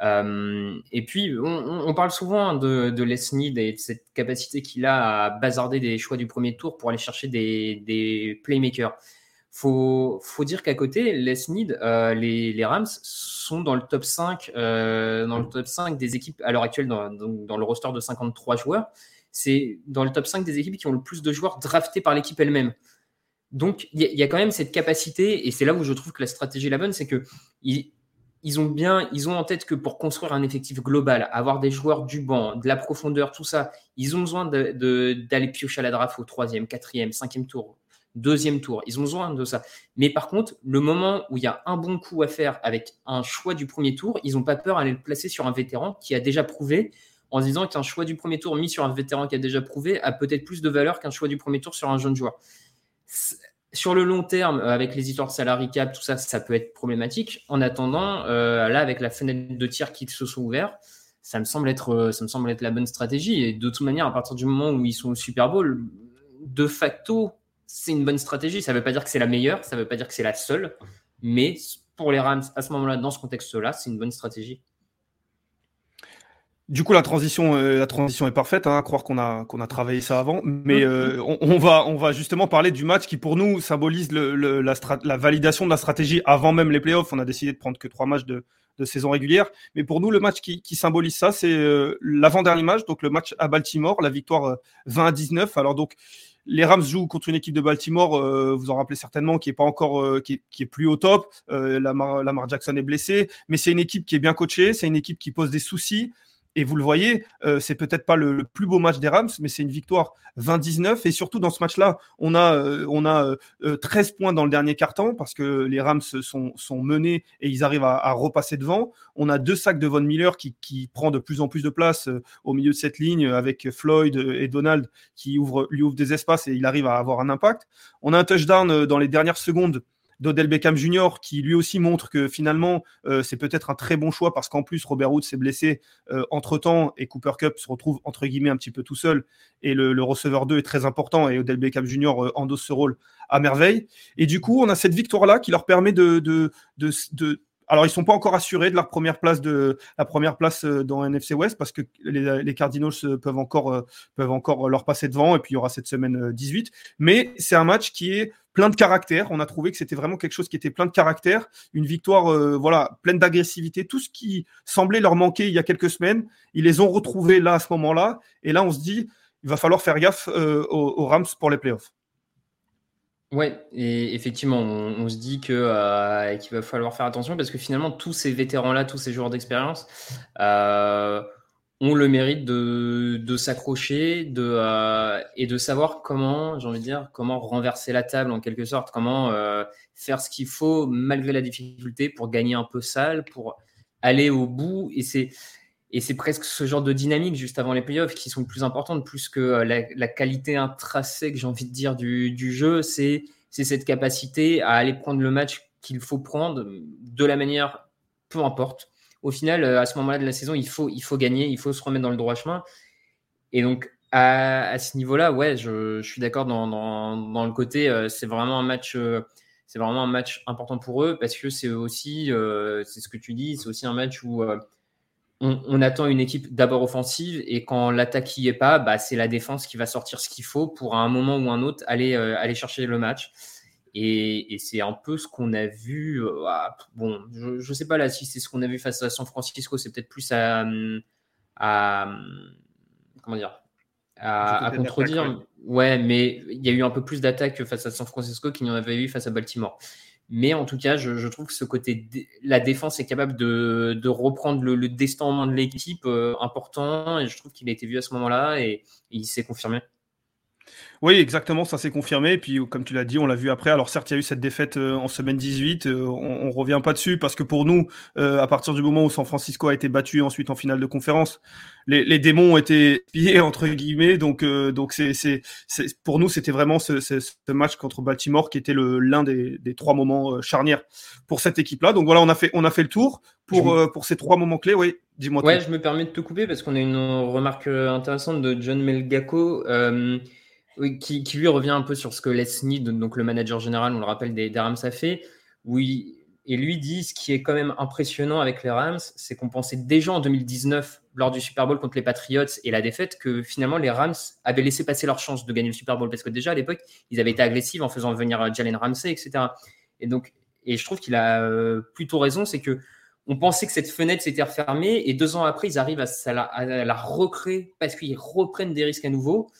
Euh, et puis, on, parle souvent de, de Les Need et de cette capacité qu'il a à bazarder des choix du premier tour pour aller chercher des, playmakers. Faut, faut dire qu'à côté, Les Need, euh, les, les, Rams sont dans le top 5, euh, dans le top 5 des équipes à l'heure actuelle dans, dans, le roster de 53 joueurs. C'est dans le top 5 des équipes qui ont le plus de joueurs draftés par l'équipe elle-même. Donc, il y, a quand même cette capacité, et c'est là où je trouve que la stratégie est la bonne, c'est que ils, ont bien, ils ont en tête que pour construire un effectif global, avoir des joueurs du banc, de la profondeur, tout ça, ils ont besoin d'aller piocher à la draft au troisième, quatrième, cinquième tour, deuxième tour. Ils ont besoin de ça. Mais par contre, le moment où il y a un bon coup à faire avec un choix du premier tour, ils n'ont pas peur d'aller le placer sur un vétéran qui a déjà prouvé en se disant qu'un choix du premier tour mis sur un vétéran qui a déjà prouvé a peut-être plus de valeur qu'un choix du premier tour sur un jeune joueur. Sur le long terme, euh, avec les histoires de cap, tout ça, ça peut être problématique. En attendant, euh, là, avec la fenêtre de tir qui se sont ouverts, ça me semble être, euh, ça me semble être la bonne stratégie. Et de toute manière, à partir du moment où ils sont au Super Bowl, de facto, c'est une bonne stratégie. Ça ne veut pas dire que c'est la meilleure, ça ne veut pas dire que c'est la seule, mais pour les Rams, à ce moment-là, dans ce contexte-là, c'est une bonne stratégie. Du coup, la transition, euh, la transition est parfaite, hein, à croire qu'on a, qu'on a travaillé ça avant. Mais mm. euh, on, va, on va justement parler du match qui, pour nous, symbolise le, la, la, validation de la stratégie avant même les playoffs. On a décidé de prendre que trois matchs de, de saison régulière. Mais pour nous, le match qui, qui symbolise ça, c'est euh, l'avant-dernier match, donc le match à Baltimore, la victoire 20 à 19. Alors donc, les Rams jouent contre une équipe de Baltimore, vous en rappelez certainement, qui est pas encore, qui, est, qui, est, plus au top. Lamar, Lamar Jackson est blessé, mais c'est une équipe qui est bien coachée, c'est une équipe qui pose des soucis. Et vous le voyez, euh, c'est peut-être pas le, plus beau match des Rams, mais c'est une victoire 20-19. Et surtout dans ce match-là, on a, euh, on a 13 euh, points dans le dernier quart-temps parce que les Rams sont, sont menés et ils arrivent à, repasser devant. On a deux sacs de Von Miller qui, qui prend de plus en plus de place au milieu de cette ligne avec Floyd et Donald qui ouvrent, lui ouvrent des espaces et il arrive à avoir un impact. On a un touchdown dans les dernières secondes d'Odell Beckham Jr., qui lui aussi montre que finalement, euh, c'est peut-être un très bon choix parce qu'en plus, Robert Woods s'est blessé euh, entre-temps et Cooper Cup se retrouve entre guillemets un petit peu tout seul. Et le, receveur 2 est très important et Odell Beckham Jr. Euh, endosse ce rôle à merveille. Et du coup, on a cette victoire-là qui leur permet de, de, de, alors, ils sont pas encore assurés de leur première place la première place dans NFC West parce que les, Cardinals peuvent encore peuvent encore leur passer devant et puis il y aura cette semaine 18. Mais c'est un match qui est plein de caractère. On a trouvé que c'était vraiment quelque chose qui était plein de caractère, une victoire euh, voilà pleine d'agressivité, tout ce qui semblait leur manquer il y a quelques semaines, ils les ont retrouvés là à ce moment-là. Et là, on se dit, il va falloir faire gaffe euh, aux, Rams pour les playoffs. Ouais, et effectivement, on, se dit que euh, qu'il va falloir faire attention parce que finalement, tous ces vétérans-là, tous ces joueurs d'expérience, ont le mérite de, s'accrocher de, euh, et de savoir comment, j'ai envie de dire, comment renverser la table en quelque sorte, comment euh, faire ce qu'il faut malgré la difficulté pour gagner un peu sale, pour aller au bout. Et c'est, et c'est presque ce genre de dynamique juste avant les playoffs qui sont plus importantes, plus que euh, la, qualité intrinsèque, j'ai envie de dire, du, jeu. C'est, cette capacité à aller prendre le match qu'il faut prendre de la manière, peu importe au final, euh, à ce moment-là de la saison, il faut, il faut gagner, il faut se remettre dans le droit chemin. Et donc, à, ce niveau-là, ouais, je, suis d'accord dans, dans, le côté, euh, c'est vraiment un match. C'est vraiment un match important pour eux parce que c'est aussi, c'est ce que tu dis, c'est aussi un match où on, attend une équipe d'abord offensive et quand l'attaque n'y est pas, bah, c'est la défense qui va sortir ce qu'il faut pour à un moment ou un autre aller, aller chercher le match. Et, c'est un peu ce qu'on a vu. Euh, bon, je ne sais pas là si c'est ce qu'on a vu face à San Francisco, c'est peut-être plus à, comment dire à, contredire. Ouais. mais il y a eu un peu plus d'attaques face à San Francisco qu'il n'y en avait eu face à Baltimore. Mais en tout cas, je, trouve que ce côté, la défense est capable de, reprendre le, destin en main de l'équipe euh, important. Et je trouve qu'il a été vu à ce moment-là et il s'est confirmé. Oui, exactement, ça s'est confirmé. Et puis, comme tu l'as dit, on l'a vu après. Alors, certes, il y a eu cette défaite euh, en semaine 18. Euh, on, on revient pas dessus parce que pour nous, euh, à partir du moment où San Francisco a été battu ensuite en finale de conférence, les, les démons ont été pillés entre guillemets. Donc, donc c'est, c'est, pour nous, c'était vraiment ce, ce, ce, match contre Baltimore qui était le, l'un des, des trois moments charnières pour cette équipe-là. Donc voilà, on a fait, on a fait le tour pour, pour ces trois moments clés. Oui, dis-moi. Ouais, je me permets de te couper parce qu'on a une remarque intéressante de John Melgaco. Oui, qui, lui revient un peu sur ce que Les donc le manager général, on le rappelle, des, Rams a fait. Et lui dit ce qui est quand même impressionnant avec les Rams, c'est qu'on pensait déjà en 2019, lors du Super Bowl contre les Patriots et la défaite, que finalement les Rams avaient laissé passer leur chance de gagner le Super Bowl parce que déjà à l'époque, ils avaient été agressifs en faisant venir euh, Jalen Ramsey, etc. Et donc, et je trouve qu'il a euh, plutôt raison, c'est que on pensait que cette fenêtre s'était refermée et deux ans après, ils arrivent à, à la recréer parce qu'ils reprennent des risques à nouveau.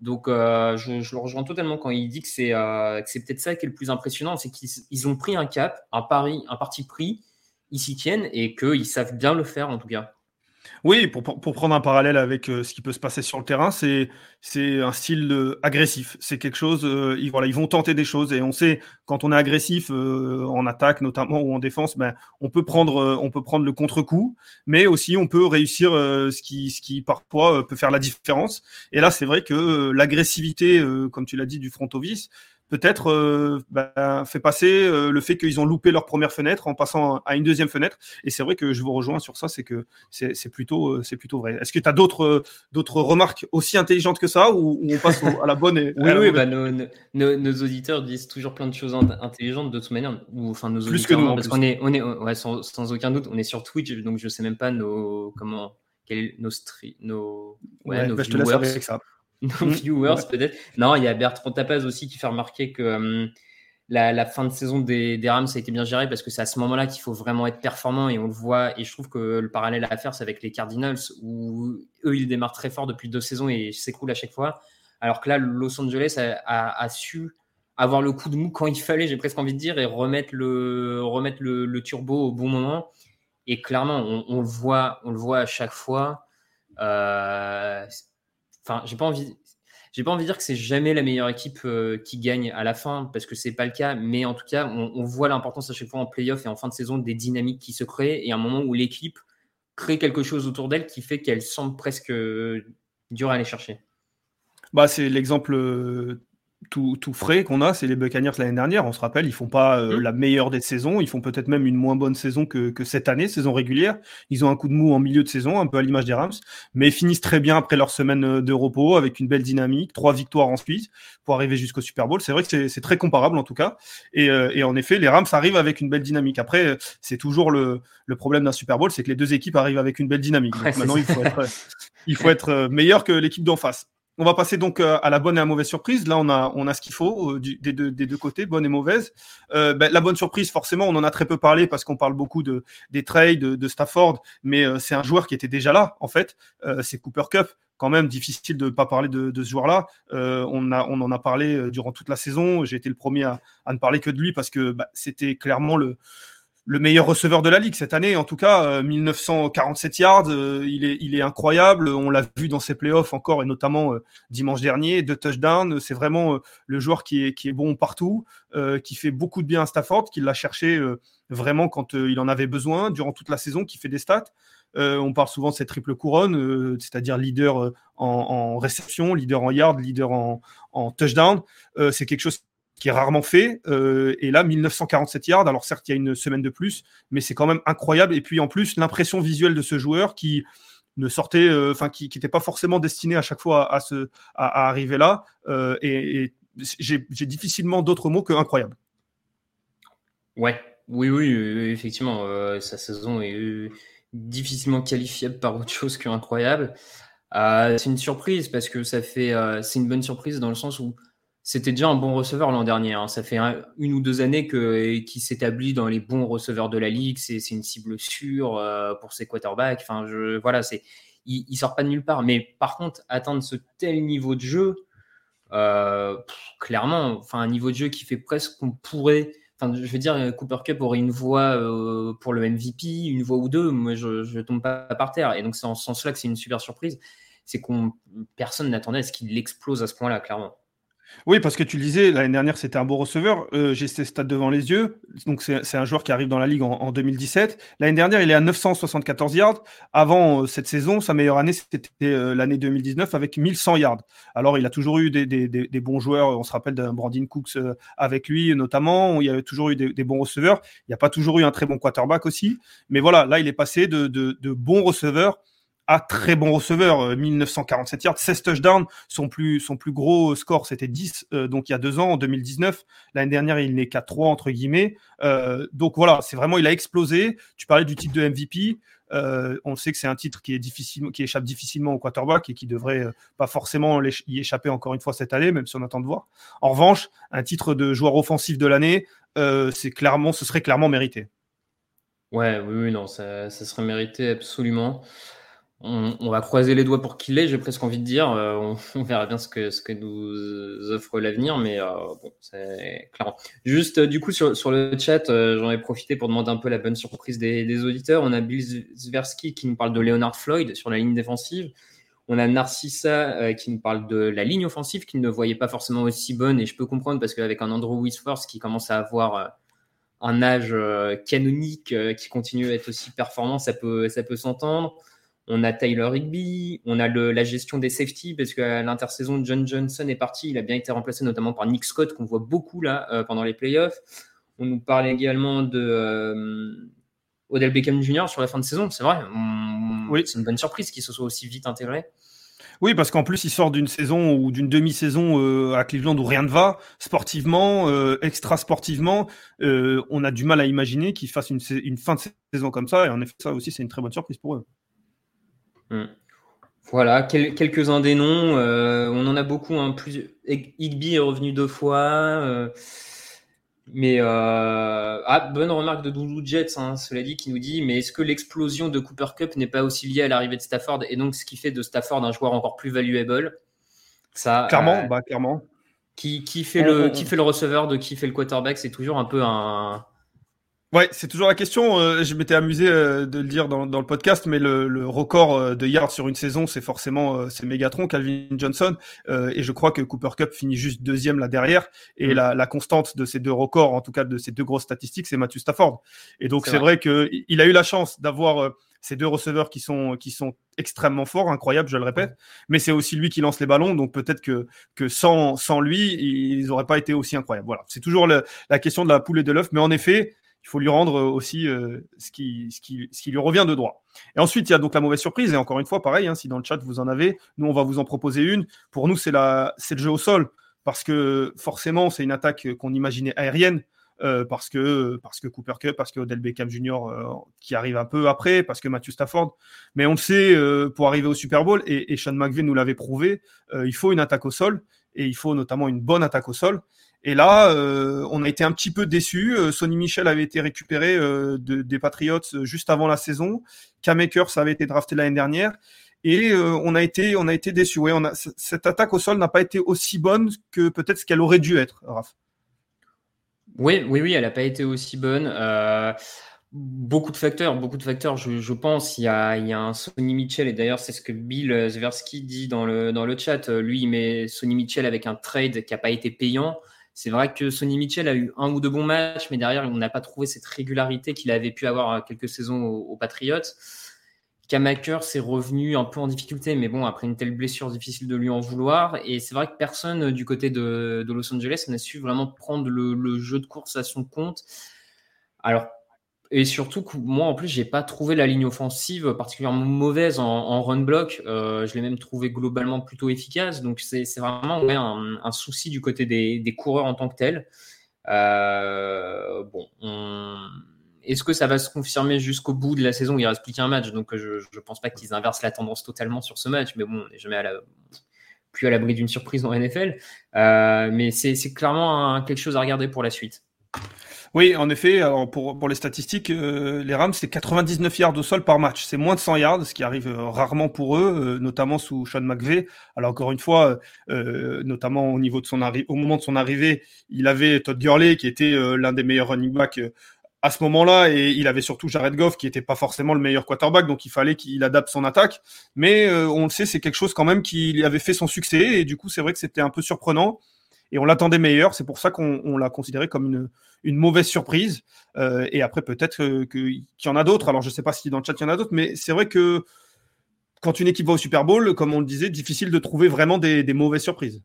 Donc, euh, je, le rejoins totalement quand il dit que c'est peut-être ça qui est le plus impressionnant, c'est qu'ils ont pris un cap, un pari, un parti pris, ils s'y tiennent et qu'ils savent bien le faire en tout cas. Oui, pour, prendre un parallèle avec euh, ce qui peut se passer sur le terrain, c'est un style euh, agressif. C'est quelque chose, euh, ils, voilà, ils vont tenter des choses et on sait quand on est agressif en attaque notamment ou en défense, ben, on peut prendre on peut prendre le contre-coup, mais aussi on peut réussir ce qui ce qui parfois peut faire la différence. Et là, c'est vrai que l'agressivité, comme tu l'as dit, du front office, peut-être euh, bah, fait passer euh, le fait qu'ils ont loupé leur première fenêtre en passant à une deuxième fenêtre. Et c'est vrai que je vous rejoins sur ça, c'est que c'est plutôt, euh, c'est plutôt vrai. Est-ce que tu as d'autres d'autres remarques aussi intelligentes que ça ou, on passe à la bonne et, Oui, oui bah, nos, nos, auditeurs disent toujours plein de choses intelligentes de toute manière. Ou, enfin, nos plus que nous, parce qu'on est, on est ouais, sans, sans, aucun doute, on est sur Twitch, donc je sais même pas nos comment quel, nos, nos, ouais, nos bah, je te laisse avec ça. Nos mmh. viewers peut-être. Non, il y a Bertrand Tapaz aussi qui fait remarquer que euh, la, fin de saison des, des, Rams a été bien gérée parce que c'est à ce moment-là qu'il faut vraiment être performant et on le voit. Et je trouve que le parallèle à faire, c'est avec les Cardinals où eux, ils démarrent très fort depuis deux saisons et s'écroulent à chaque fois. Alors que là, Los Angeles a, su avoir le coup de mou quand il fallait, j'ai presque envie de dire, et remettre le, remettre le, turbo au bon moment. Et clairement, on, le, voit, on le voit à chaque fois. Euh, Enfin, j'ai pas envie. J'ai pas envie de dire que c'est jamais la meilleure équipe euh, qui gagne à la fin, parce que c'est pas le cas, mais en tout cas, on, voit l'importance à chaque fois en playoff et en fin de saison des dynamiques qui se créent et un moment où l'équipe crée quelque chose autour d'elle qui fait qu'elle semble presque euh, dure à aller chercher. Bah, c'est l'exemple tout, frais qu'on a, c'est les Buccaneers l'année dernière. On se rappelle, ils font pas euh, mmh. la meilleure des saisons, ils font peut-être même une moins bonne saison que, cette année, saison régulière. Ils ont un coup de mou en milieu de saison, un peu à l'image des Rams, mais ils finissent très bien après leur semaine euh, de repos avec une belle dynamique, trois victoires ensuite pour arriver jusqu'au Super Bowl. C'est vrai que c'est très comparable en tout cas. Euh, et, en effet, les Rams arrivent avec une belle dynamique. Après, c'est toujours le, problème d'un Super Bowl, c'est que les deux équipes arrivent avec une belle dynamique. maintenant, il faut être, il faut être meilleur que l'équipe d'en face. On va passer donc euh, à la bonne et à la mauvaise surprise. Là, on a, on a ce qu'il faut euh, des, deux, côtés, bonne et mauvaise. Euh, ben, la bonne surprise, forcément, on en a très peu parlé parce qu'on parle beaucoup de, des trades de, Stafford, mais c'est un joueur qui était déjà là, en fait. c'est Cooper Cup. Quand même difficile de ne pas parler de, ce joueur-là. on, on en a parlé durant toute la saison. J'ai été le premier à, à, ne parler que de lui parce que bah, c'était clairement le, le meilleur receveur de la ligue cette année. En tout cas, 1947 euh, yards, euh, il, est, il est incroyable. On l'a vu dans ses playoffs encore et notamment euh, dimanche dernier, deux touchdowns. C'est vraiment le joueur qui est, qui est bon partout, qui fait beaucoup de bien à Stafford, qui l'a cherché vraiment quand il en avait besoin durant toute la saison, qui fait des stats. on parle souvent de cette triple couronne, c'est-à-dire leader en, réception, leader en yard, leader en, en touchdown. c'est quelque chose qui est rarement fait. Euh, et là, 1947 yards. Alors certes, il y a une semaine de plus, mais c'est quand même incroyable. Et puis en plus, l'impression visuelle de ce joueur qui ne sortait, euh, enfin qui n'était pas forcément destiné à chaque fois à, se, à, arriver là. Euh, et, j'ai difficilement d'autres mots que incroyable. Ouais, oui, oui, effectivement, sa saison est difficilement qualifiable par autre chose que incroyable. c'est une surprise parce que ça fait, c'est une bonne surprise dans le sens où c'était déjà un bon receveur l'an dernier. Hein. Ça fait une ou deux années qu'il s'établit dans les bons receveurs de la ligue. C'est une cible sûre euh, pour ses quarterbacks. Enfin, je, voilà, c'est, il, ne sort pas de nulle part. Mais par contre, atteindre ce tel niveau de jeu, euh, clairement, enfin, un niveau de jeu qui fait presque qu'on pourrait. Enfin, je veux dire, Cooper Cup aurait une voix euh, pour le MVP, une voix ou deux. Moi, je ne tombe pas par terre. Et donc, c'est en ce sens-là que c'est une super surprise. C'est qu'on personne n'attendait à ce qu'il explose à ce point-là, clairement. Oui, parce que tu le disais, l'année dernière, c'était un beau receveur. Euh, j'ai ces stats devant les yeux. Donc, c'est un joueur qui arrive dans la ligue en, 2017. L'année dernière, il est à 974 yards. Avant euh, cette saison, sa meilleure année, c'était euh, l'année 2019 avec 1100 yards. Alors, il a toujours eu des, bons joueurs. On se rappelle d'un Brandon Cooks avec lui, notamment. Il y a toujours eu des, bons receveurs. Il n'y a pas toujours eu un très bon quarterback aussi. Mais voilà, là, il est passé de bons receveurs à très bon receveur, 1947 yards, 16 touchdowns. Son plus, son gros score, c'était 10, euh, donc il y a deux ans, en 2019. L'année dernière, il n'est qu'à 3, entre guillemets. Euh, donc voilà, c'est vraiment, il a explosé. Tu parlais du titre de MVP. Euh, on sait que c'est un titre qui, est qui échappe difficilement au quarterback et qui devrait pas forcément y échapper encore une fois cette année, même si on attend de voir. En revanche, un titre de joueur offensif de l'année, c'est clairement, ce serait clairement mérité. Ouais, oui, oui, non, ça serait mérité absolument. On, va croiser les doigts pour qu'il l'ait, j'ai presque envie de dire. Euh, on, verra bien ce que, ce que nous offre l'avenir, mais euh, bon, c'est clair. Juste, du coup, sur, sur le chat, euh, j'en ai profité pour demander un peu la bonne surprise des, auditeurs. On a Bill Zversky qui nous parle de Leonard Floyd sur la ligne défensive. On a Narcissa qui nous parle de la ligne offensive qu'il ne voyait pas forcément aussi bonne, et je peux comprendre parce qu'avec un Andrew Wisforce qui commence à avoir un âge canonique qui continue à être aussi performant, ça peut, ça peut s'entendre. On a Tyler Higby, on a la gestion des safety, parce qu'à l'intersaison, John Johnson est parti. Il a bien été remplacé notamment par Nick Scott, qu'on voit beaucoup là euh, pendant les playoffs. On nous parle également de euh, Odell Beckham Jr. sur la fin de saison. C'est vrai, oui. c'est une bonne surprise qu'il se soit aussi vite intégré. Oui, parce qu'en plus, il sort d'une saison ou d'une demi-saison euh, à Cleveland où rien ne va, sportivement, extra sportivement. on a du mal à imaginer qu'il fasse une, une, fin de saison comme ça. Et en effet, ça aussi, c'est une très bonne surprise pour eux. Mm. Voilà, quelques-uns des noms. Euh, on en a beaucoup. Hein, plus... Igby est revenu deux fois. Euh, mais euh, ah, bonne remarque de Doudou Jets, hein, cela dit, qui nous dit Mais est-ce que l'explosion de Cooper Cup n'est pas aussi liée à l'arrivée de Stafford et donc ce qui fait de Stafford un joueur encore plus valuable? Ça, clairement, bah, clairement. Qui, qui, fait le, qui fait le receveur de qui fait le quarterback C'est toujours un peu un, Ouais, c'est toujours la question. Euh, je m'étais amusé euh, de le dire dans, dans, le podcast, mais le, le, record euh, de yards sur une saison, c'est forcément c'est Megatron, Calvin Johnson, et je crois que Cooper Cup finit juste deuxième là derrière. Et mm. la, la, constante de ces deux records, en tout cas de ces deux grosses statistiques, c'est Matthew Stafford. Et donc c'est vrai, vrai qu'il a eu la chance d'avoir ces deux receveurs qui sont qui sont extrêmement forts, incroyables, je le répète. Mais c'est aussi lui qui lance les ballons, donc peut-être que que sans sans lui, ils n'auraient pas été aussi incroyables. Voilà, c'est toujours la question de la poule et de l'œuf, mais en effet il faut lui rendre aussi euh, ce, qui, lui revient de droit. Et ensuite, il y a donc la mauvaise surprise. Et encore une fois, pareil, hein, si dans le chat vous en avez, nous, on va vous en proposer une. Pour nous, c'est le jeu au sol. Parce que forcément, c'est une attaque qu'on imaginait aérienne. Euh, parce, que, Cooper Cup, parce que Odell Beckham Jr. Euh, qui arrive un peu après, parce que Matthew Stafford. Mais on le sait, pour arriver au Super Bowl, et, et Sean McVay nous l'avait prouvé, il faut une attaque au sol. Et il faut notamment une bonne attaque au sol. Et là, euh, on a été un petit peu déçus. Euh, Sonny Michel avait été récupéré euh, des Patriots juste avant la saison. Cam Akers avait été drafté l'année dernière. Et on a été, on a été déçus. Ouais, cette attaque au sol n'a pas été aussi bonne que peut-être ce qu'elle aurait dû être, Raph. Oui, oui, oui, elle n'a pas été aussi bonne. beaucoup de facteurs, beaucoup de facteurs. Je, pense il y, a, il y a un Sonny Mitchell et d'ailleurs c'est ce que Bill Zversky dit dans le dans le chat. Lui, il met Sonny Mitchell avec un trade qui n'a pas été payant. C'est vrai que Sonny Mitchell a eu un ou deux bons matchs, mais derrière, on n'a pas trouvé cette régularité qu'il avait pu avoir euh, quelques saisons aux, Patriots. Kamaker s'est revenu un peu en difficulté, mais bon, après une telle blessure, difficile de lui en vouloir. Et c'est vrai que personne euh, du côté de, Los Angeles n'a su vraiment prendre le, le, jeu de course à son compte. Alors, et surtout, moi, en plus, j'ai pas trouvé la ligne offensive particulièrement mauvaise en, run block. Euh, je l'ai même trouvé globalement plutôt efficace. Donc, c'est vraiment un, souci du côté des, coureurs en tant que tel. Euh, bon, est-ce que ça va se confirmer jusqu'au bout de la saison Il reste plus qu'un match, donc je ne pense pas qu'ils inversent la tendance totalement sur ce match. Mais bon, on n'est jamais plus à l'abri d'une surprise dans NFL. Euh, mais c'est clairement quelque chose à regarder pour la suite. Oui, en effet, alors pour, pour les statistiques, euh, les Rams, c'est 99 yards au sol par match. C'est moins de 100 yards, ce qui arrive euh, rarement pour eux, euh, notamment sous Sean McVay. Alors encore une fois, notamment au niveau de son au moment de son arrivée, il avait Todd Gurley, qui était l'un des meilleurs running backs à ce moment-là, et il avait surtout Jared Goff, qui n'était pas forcément le meilleur quarterback, donc il fallait qu'il adapte son attaque. Mais on le sait, c'est quelque chose quand même qui avait fait son succès, et du coup, c'est vrai que c'était un peu surprenant et on l'attendait meilleur. C'est pour ça qu'on l'a considéré comme une, une mauvaise surprise. Euh, et après, peut-être qu'il y en a d'autres. Alors, je ne sais pas si dans le chat il y en a d'autres, mais c'est vrai que quand une équipe va au Super Bowl, comme on le disait, difficile de trouver vraiment des, mauvaises surprises.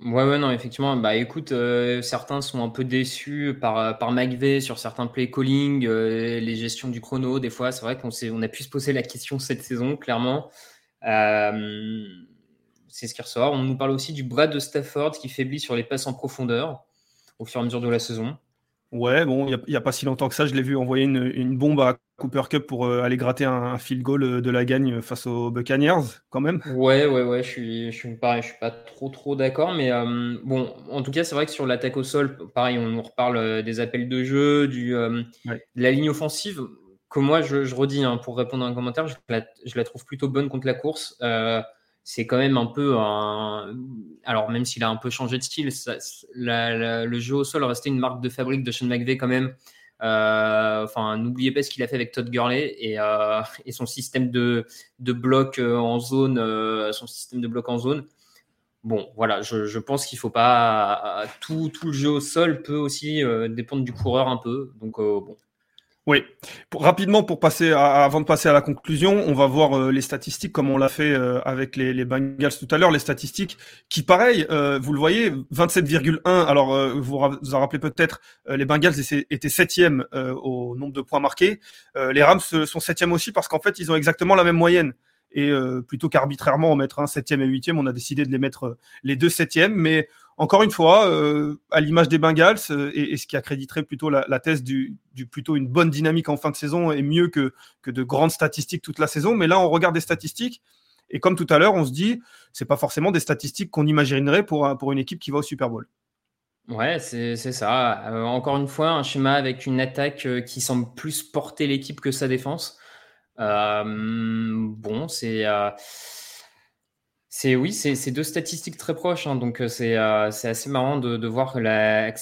Ouais, ouais, non, effectivement. Bah, écoute, euh, certains sont un peu déçus par, par McVeigh sur certains play calling, euh, les gestions du chrono. Des fois, c'est vrai qu'on on a pu se poser la question cette saison, clairement. C'est ce qui ressort. On nous parle aussi du bras de Stafford qui faiblit sur les passes en profondeur au fur et à mesure de la saison. Ouais, bon, il n'y a, pas si longtemps que ça, je l'ai vu envoyer une, bombe à Cooper Cup pour euh, aller gratter un, field goal euh, de la gagne face aux Buccaneers, quand même. Ouais, ouais, ouais, je suis, je suis, pareil, je suis pas trop, trop d'accord, mais euh, bon, en tout cas, c'est vrai que sur l'attaque au sol, pareil, on nous reparle des appels de jeu, du, de la ligne offensive que moi, je, redis, hein, pour répondre à un commentaire, je la, trouve plutôt bonne contre la course. Euh, c'est quand même un peu un... Alors, même s'il a un peu changé de style, le jeu au sol restait une marque de fabrique de Sean McVeigh quand même. Euh, enfin, n'oubliez pas ce qu'il a fait avec Todd Gurley et, euh, son système de, bloc en zone, son système de bloc en zone. Bon, voilà, je, pense qu'il faut pas tout, tout, le jeu au sol peut aussi dépendre du coureur un peu. Donc bon, oui. Rapidement, pour passer avant de passer à la conclusion, on va voir euh, les statistiques comme on l'a fait euh, avec les, les, Bengals tout à l'heure. Les statistiques qui, pareil, euh, vous le voyez, 27,1. Alors, vous vous en rappelez peut-être, les Bengals étaient septième au nombre de points marqués. les Rams sont septième aussi parce qu'en fait, ils ont exactement la même moyenne. Et plutôt qu'arbitrairement en mettre un septième et huitième, on a décidé de les mettre les deux septièmes. Mais encore une fois, euh, à l'image des Bengals, euh, et, ce qui accréditerait plutôt la, thèse du, plutôt une bonne dynamique en fin de saison et mieux que, de grandes statistiques toute la saison. Mais là, on regarde des statistiques, et comme tout à l'heure, on se dit, c'est pas forcément des statistiques qu'on imaginerait pour, pour une équipe qui va au Super Bowl. Ouais, c'est ça. Euh, encore une fois, un schéma avec une attaque qui semble plus porter l'équipe que sa défense. Bon, c'est c'est oui, c'est deux statistiques très proches, hein, donc euh, euh, c'est assez marrant de, voir que, la,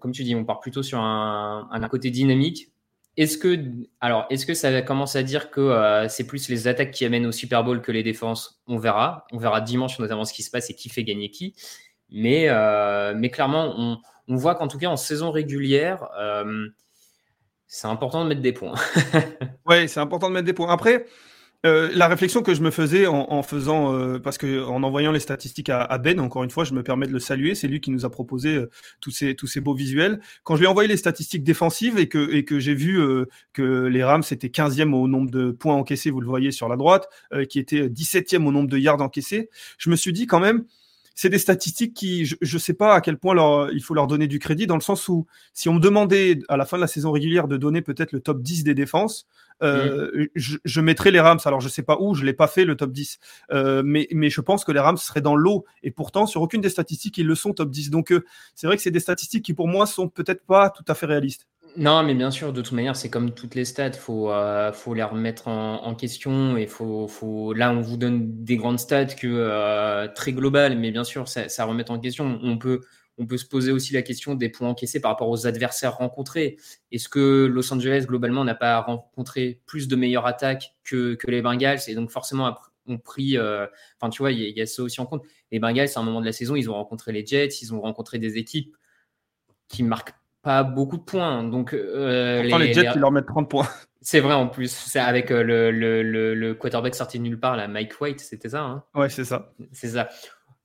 comme tu dis, on part plutôt sur un, côté dynamique. Est-ce que alors est-ce que ça commence à dire que euh, c'est plus les attaques qui amènent au Super Bowl que les défenses? On verra, on verra dimanche notamment ce qui se passe et qui fait gagner qui. Mais mais clairement, on voit qu'en tout cas en saison régulière, c'est important de mettre des points. oui, c'est important de mettre des points. Après. Euh, la réflexion que je me faisais en, faisant, euh, parce que en envoyant les statistiques à, Ben, encore une fois, je me permets de le saluer, c'est lui qui nous a proposé euh, tous ces tous ces beaux visuels. Quand je lui ai envoyé les statistiques défensives et que et que j'ai vu que les Rams étaient 15e au nombre de points encaissés, vous le voyez sur la droite, qui était 17e au nombre de yards encaissés, je me suis dit quand même c'est des statistiques qui, je ne sais pas à quel point leur, il faut leur donner du crédit, dans le sens où si on me demandait à la fin de la saison régulière de donner peut-être le top 10 des défenses, euh, mm. je, je, mettrais les Rams. Alors je sais pas où, je l'ai pas fait le top 10, euh, mais, mais je pense que les Rams seraient dans l'eau. Et pourtant, sur aucune des statistiques, ils le sont top 10. Donc euh, c'est vrai que c'est des statistiques qui pour moi sont peut-être pas tout à fait réalistes. Non, mais bien sûr, de toute manière, c'est comme toutes les stats, faut, euh, faut les remettre en, question et faut, là, on vous donne des grandes stats euh, très globales, mais bien sûr, ça, ça remet en question. On peut, se poser aussi la question des points encaissés par rapport aux adversaires rencontrés. Est-ce que Los Angeles, globalement, n'a pas rencontré plus de meilleures attaques que, les Bengals? Et donc forcément ont pris. Euh, enfin, tu vois, il y, a ça aussi en compte. Les Bengals, à un moment de la saison, ils ont rencontré les Jets, ils ont rencontré des équipes qui marquent pas beaucoup de points. Donc, euh, les, Jets, ils leur mettent 30 points. C'est vrai en plus. C'est avec euh, le, le, le, quarterback sorti de nulle part, là, Mike White, c'était ça. Hein ouais, c'est ça. C'est ça.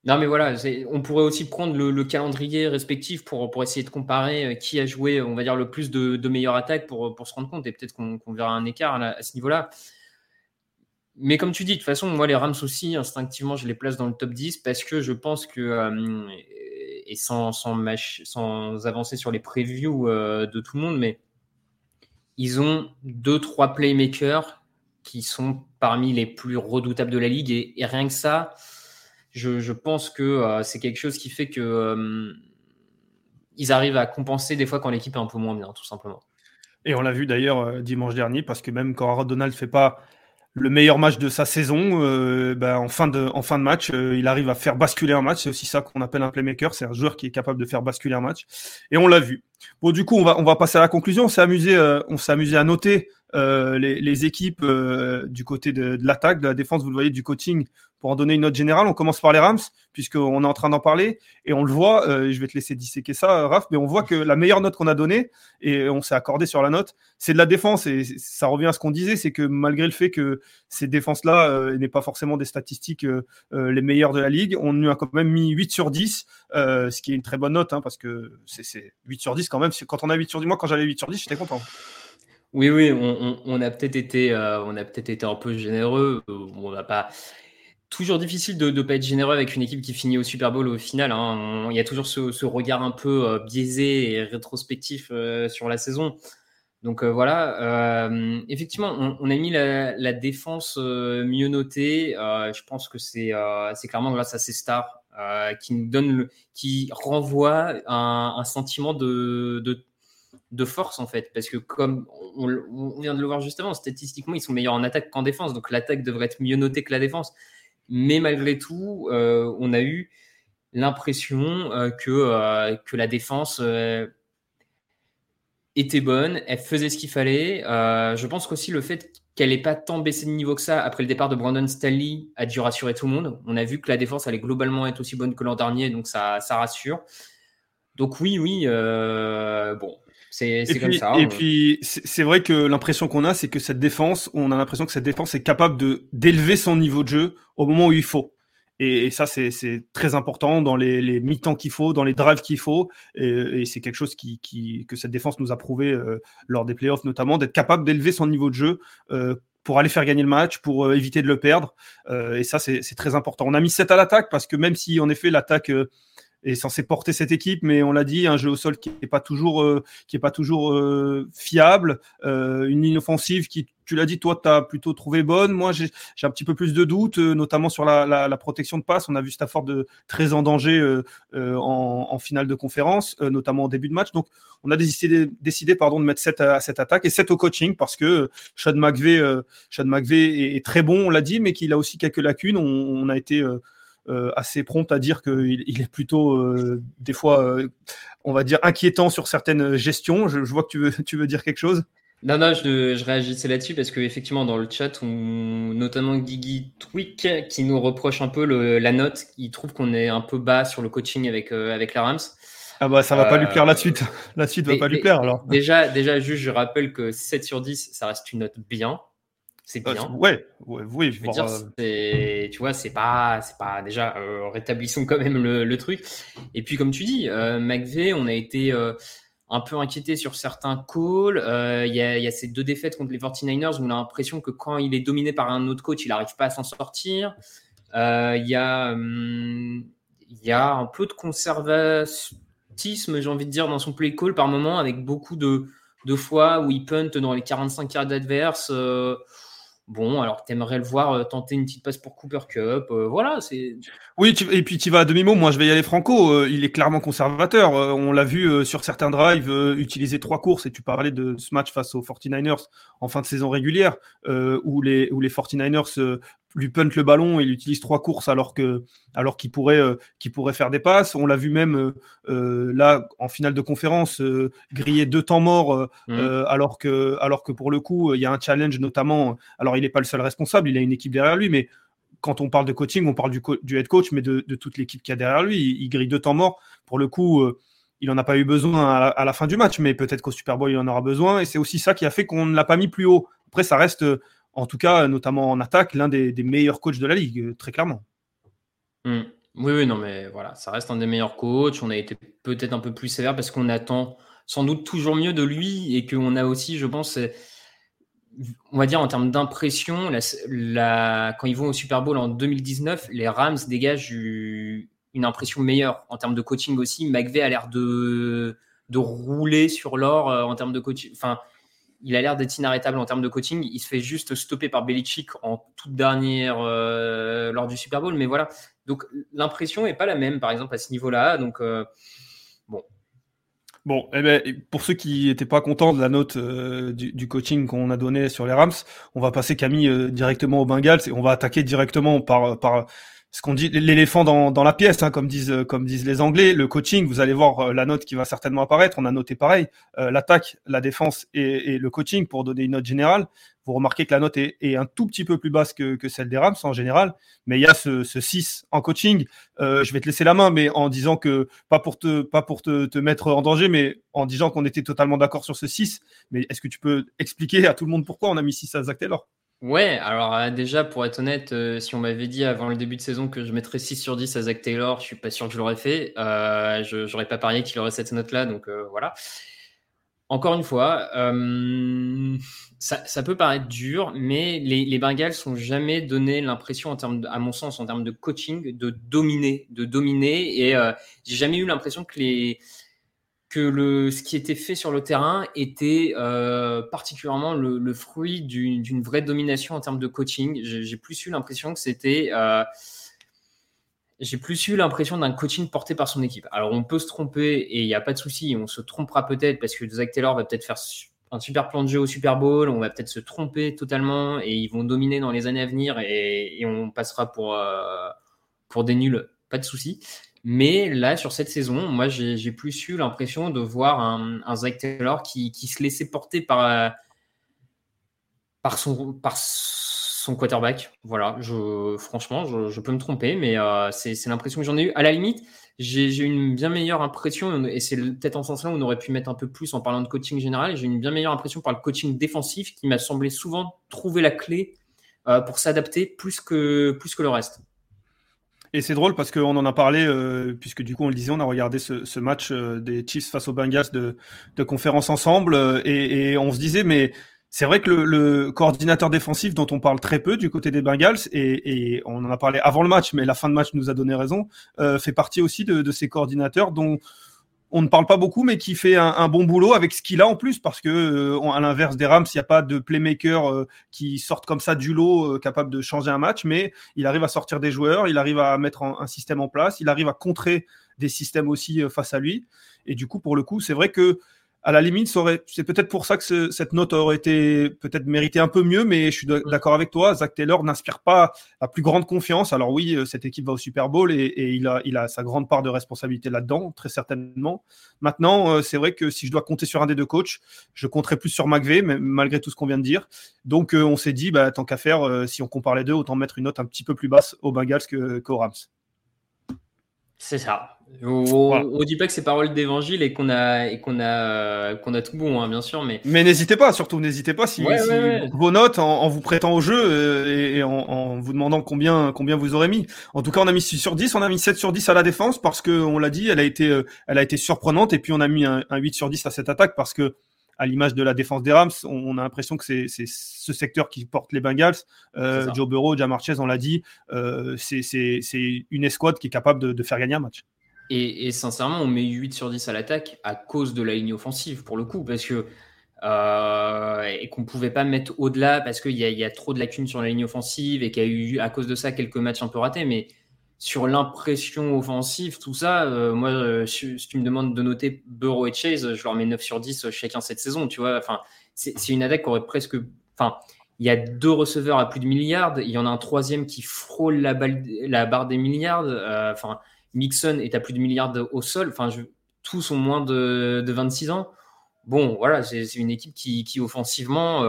Non, mais voilà, on pourrait aussi prendre le, calendrier respectif pour, pour essayer de comparer euh, qui a joué, on va dire, le plus de, de meilleures attaques pour, pour se rendre compte et peut-être qu'on verra un écart à ce niveau-là. Mais comme tu dis, de toute façon, moi, les Rams aussi, instinctivement, je les place dans le top 10 parce que je pense que et sans, sans, avancer sur les previews euh, de tout le monde, mais ils ont deux, trois playmakers qui sont parmi les plus redoutables de la ligue. Et, rien que ça, je, pense que euh, c'est quelque chose qui fait que euh, ils arrivent à compenser des fois quand l'équipe est un peu moins bien, tout simplement. Et on l'a vu d'ailleurs dimanche dernier, parce que même quand Donald ne fait pas le meilleur match de sa saison, euh, ben, en, fin de, en fin de match, euh, il arrive à faire basculer un match. C'est aussi ça qu'on appelle un playmaker. C'est un joueur qui est capable de faire basculer un match. Et on l'a vu. Bon, du coup, on va, on va passer à la conclusion. On s'est amusé, euh, on s'est amusé à noter les, les, équipes du côté de, l'attaque, de la défense, vous le voyez, du coaching pour en donner une note générale, on commence par les Rams, puisqu'on est en train d'en parler, et on le voit, euh, je vais te laisser disséquer ça, Raph, mais on voit que la meilleure note qu'on a donnée, et on s'est accordé sur la note, c'est de la défense, et ça revient à ce qu'on disait, c'est que malgré le fait que ces défenses-là euh, n'aient pas forcément des statistiques euh, les meilleures de la ligue, on a quand même mis 8 sur 10, ce qui est une très bonne note, hein, parce que c'est 8 sur 10 quand même, quand on a 8 sur 10, moi quand j'avais 8 sur 10, j'étais content. Oui, oui, on, a peut-être été, on a peut-être été un peu généreux. On n'a pas, toujours difficile de ne pas être généreux avec une équipe qui finit au Super Bowl au final. Hein. il y a toujours ce, regard un peu euh, biaisé et rétrospectif euh, sur la saison. Donc euh, voilà, effectivement, on, a mis la, défense mieux notée. je pense que c'est clairement grâce à ces stars qui nous donnent, qui renvoient un, sentiment de, de, force en fait, parce que comme on, vient de le voir justement, statistiquement, ils sont meilleurs en attaque qu'en défense, donc l'attaque devrait être mieux notée que la défense. Mais malgré tout, on a eu l'impression que, que la défense était bonne, elle faisait ce qu'il fallait. je pense qu'aussi le fait qu'elle n'ait pas tant baissé de niveau que ça après le départ de Brandon Stanley a dû rassurer tout le monde. On a vu que la défense allait globalement être aussi bonne que l'an dernier, donc ça, ça rassure. Donc oui, oui, euh, bon, c'est comme ça. Et puis c'est vrai que l'impression qu'on a, c'est que cette défense, on a l'impression que cette défense est capable d'élever son niveau de jeu au moment où il faut. Et, ça, c'est très important dans les, les mi-temps qu'il faut, dans les drives qu'il faut. Et, c'est quelque chose qui, qui, que cette défense nous a prouvé euh, lors des playoffs, notamment, d'être capable d'élever son niveau de jeu euh, pour aller faire gagner le match, pour euh, éviter de le perdre. et ça, c'est très important. On a mis 7 à l'attaque parce que même si, en effet, l'attaque est censé porter cette équipe, mais on l'a dit, un jeu au sol qui n'est pas toujours, euh, qui est pas toujours euh, fiable, euh, une ligne offensive qui, tu l'as dit, toi, tu as plutôt trouvé bonne. Moi, j'ai un petit peu plus de doutes, notamment sur la, la, la, protection de passe. On a vu Stafford de, très en danger en, en, finale de conférence, notamment au début de match. Donc, on a décidé, décidé pardon, de mettre 7 à, cette attaque et 7 au coaching parce que Sean McVay, Sean McVay est, très bon, on l'a dit, mais qu'il a aussi quelques lacunes. On, on a été euh, assez prompt à dire qu'il il est plutôt euh, des fois, euh, on va dire, inquiétant sur certaines gestions. Je, vois que tu veux, tu veux dire quelque chose? Non, non, je, je réagissais là-dessus parce qu'effectivement, dans le chat, on, notamment Guigui Twick qui nous reproche un peu la note, il trouve qu'on est un peu bas sur le coaching avec, avec la Rams. Ah bah ça va pas lui plaire la suite. La suite va pas lui plaire alors. Déjà, déjà juste, je rappelle que 7 sur 10, ça reste une note bien c'est euh, bien. ouais, oui. Je veux dire, euh, tu vois, c'est pas, c'est pas déjà euh, rétablissons quand même le, truc. Et puis comme tu dis, McVeigh, on a été un peu inquiété sur certains calls. Il y, a, ces deux défaites contre les 49ers où on a l'impression que quand il est dominé par un autre coach, il n'arrive pas à s'en sortir. Il y a, hum, il y a un peu de conservatisme, j'ai envie de dire, dans son play call par moment, avec beaucoup de, de fois où il punt dans les 45 yards adverses. Bon, alors tu aimerais le voir euh, tenter une petite passe pour Cooper Cup. Euh, voilà, c'est. Oui, et puis tu vas à demi-mot. Moi, je vais y aller franco. Euh, il est clairement conservateur. on l'a vu sur certains drives utiliser trois courses. Et tu parlais de ce match face aux 49ers en fin de saison régulière, où, les, où les 49ers lui punt le ballon et il utilise trois courses alors que alors qu'il pourrait euh, pourrait faire des passes. On l'a vu même euh, euh, là en finale de conférence griller deux temps morts mmh. alors que alors que pour le coup il y a un challenge notamment. Alors il n'est pas le seul responsable, il a une équipe derrière lui, mais quand on parle de coaching, on parle du, du head coach, mais de, toute l'équipe qui a derrière lui. Il, grille deux temps morts. Pour le coup, il n'en a pas eu besoin à, à, la fin du match, mais peut-être qu'au Super Bowl, il en aura besoin. Et c'est aussi ça qui a fait qu'on ne l'a pas mis plus haut. Après, ça reste en tout cas, notamment en attaque, l'un des, meilleurs coachs de la ligue, euh, très clairement. Hmm. Oui, oui, non, mais voilà, ça reste un des meilleurs coachs. On a été peut-être un peu plus sévère parce qu'on attend sans doute toujours mieux de lui et qu'on a aussi, je pense, on va dire en termes d'impression, quand ils vont au Super Bowl en 2019, les Rams dégagent une impression meilleure en termes de coaching aussi. McVeigh a l'air de, de rouler sur l'or euh, en termes de coaching. Enfin, il a l'air d'être inarrêtable en termes de coaching. Il se fait juste stopper par Belichick en toute dernière euh, lors du Super Bowl. Mais voilà. Donc l'impression n'est pas la même, par exemple, à ce niveau-là. Donc euh, bon. Bon, eh ben, pour ceux qui n'étaient pas contents de la note euh, du, coaching qu'on a donné sur les Rams, on va passer Camille directement au Bengals et on va attaquer directement par, par ce qu'on dit l'éléphant dans, dans, la pièce, hein, comme disent comme disent les Anglais. Le coaching, vous allez voir euh, la note qui va certainement apparaître. On a noté pareil euh, l'attaque, la défense et, et, le coaching pour donner une note générale. Vous remarquez que la note est, est un tout petit peu plus basse que, que, celle des Rams en général, mais il y a ce, ce 6 en coaching. Euh, je vais te laisser la main, mais en disant que pas pour te pas pour te, te mettre en danger, mais en disant qu'on était totalement d'accord sur ce 6. Mais est-ce que tu peux expliquer à tout le monde pourquoi on a mis 6 à Zach Taylor? Ouais, alors euh, déjà, pour être honnête, euh, si on m'avait dit avant le début de saison que je mettrais 6 sur 10 à Zach Taylor, je suis pas sûr que je l'aurais fait. Euh, je n'aurais pas parié qu'il aurait cette note-là, donc voilà. Encore une fois, ça, peut paraître dur, mais les, Bengals n'ont jamais donné l'impression, à mon sens, en termes de coaching, de dominer, de dominer. Et j'ai jamais eu l'impression que les, que le, ce qui était fait sur le terrain était euh, particulièrement le, fruit d'une vraie domination en termes de coaching. J'ai plus eu l'impression que c'était. Euh, j'ai plus eu l'impression d'un coaching porté par son équipe. Alors on peut se tromper et il n'y a pas de souci, on se trompera peut-être parce que Zach Taylor va peut-être faire un super plan de jeu au Super Bowl, on va peut-être se tromper totalement et ils vont dominer dans les années à venir et, on passera pour, euh, pour des nuls, pas de souci. Mais là, sur cette saison, moi, j'ai plus eu l'impression de voir un, Zach Taylor qui, se laissait porter par, euh, par, son, quarterback. Voilà, je, franchement, je, peux me tromper, mais euh, c'est l'impression que j'en ai eu. À la limite, j'ai eu une bien meilleure impression, et c'est peut-être en ce sens-là où on aurait pu mettre un peu plus en parlant de coaching général. J'ai une bien meilleure impression par le coaching défensif qui m'a semblé souvent trouver la clé euh, pour s'adapter plus que, plus que le reste. Et c'est drôle parce qu'on en a parlé, euh, puisque du coup, on le disait, on a regardé ce, match des Chiefs face aux Bengals de, de conférence ensemble, et, et, on se disait, mais c'est vrai que le, coordinateur défensif dont on parle très peu du côté des Bengals, et, on en a parlé avant le match, mais la fin de match nous a donné raison, euh, fait partie aussi de, ces coordinateurs dont on ne parle pas beaucoup, mais qui fait un, bon boulot avec ce qu'il a en plus, parce que euh, à l'inverse des Rams, il n'y a pas de playmaker euh, qui sortent comme ça du lot, capable de changer un match, mais il arrive à sortir des joueurs, il arrive à mettre un système en place, il arrive à contrer des systèmes aussi face à lui. Et du coup, pour le coup, c'est vrai que à la limite, c'est peut-être pour ça que cette note aurait été peut-être méritée un peu mieux, mais je suis d'accord avec toi. Zach Taylor n'inspire pas la plus grande confiance. Alors oui, euh, cette équipe va au Super Bowl et, il, a, il, a, sa grande part de responsabilité là-dedans, très certainement. Maintenant, euh, c'est vrai que si je dois compter sur un des deux coachs, je compterai plus sur McVeigh, malgré tout ce qu'on vient de dire. Donc euh, on s'est dit, bah, tant qu'à faire, si on compare les deux, autant mettre une note un petit peu plus basse aux Bengals qu'aux Rams. C'est ça. On, ne dit pas que c'est parole d'évangile et qu'on a et qu'on a qu'on a tout bon, hein, bien sûr, mais. Mais n'hésitez pas, surtout n'hésitez pas si, vos notes en, vous prêtant au jeu euh, et, en, vous demandant combien combien vous aurez mis. En tout cas, on a mis 6 sur 10, on a mis 7 sur 10 à la défense parce que on l'a dit, elle a été euh, elle a été surprenante et puis on a mis un, un 8 sur 10 à cette attaque parce que à l'image de la défense des Rams, on, a l'impression que c'est ce secteur qui porte les Bengals. Euh, Joe Burrow, Jamar Chase, on l'a dit, euh, c'est une escouade qui est capable de, faire gagner un match. Et, sincèrement, on met 8 sur 10 à l'attaque à cause de la ligne offensive, pour le coup, parce que. Euh, et qu'on ne pouvait pas mettre au-delà parce qu'il y, y, a trop de lacunes sur la ligne offensive et qu'il y a eu à cause de ça quelques matchs un peu ratés. Mais sur l'impression offensive, tout ça, euh, moi, euh, si, tu me demandes de noter Burrow et Chase, je leur mets 9 sur 10 chacun cette saison, tu vois. Enfin, c'est une attaque qui aurait presque. Enfin, il y a deux receveurs à plus de milliards, il y en a un troisième qui frôle la, la barre des milliards. Euh, enfin, Mixon est à plus de milliards au sol. Enfin, tous ont moins de, 26 ans. Bon, voilà, c'est une équipe qui, qui offensivement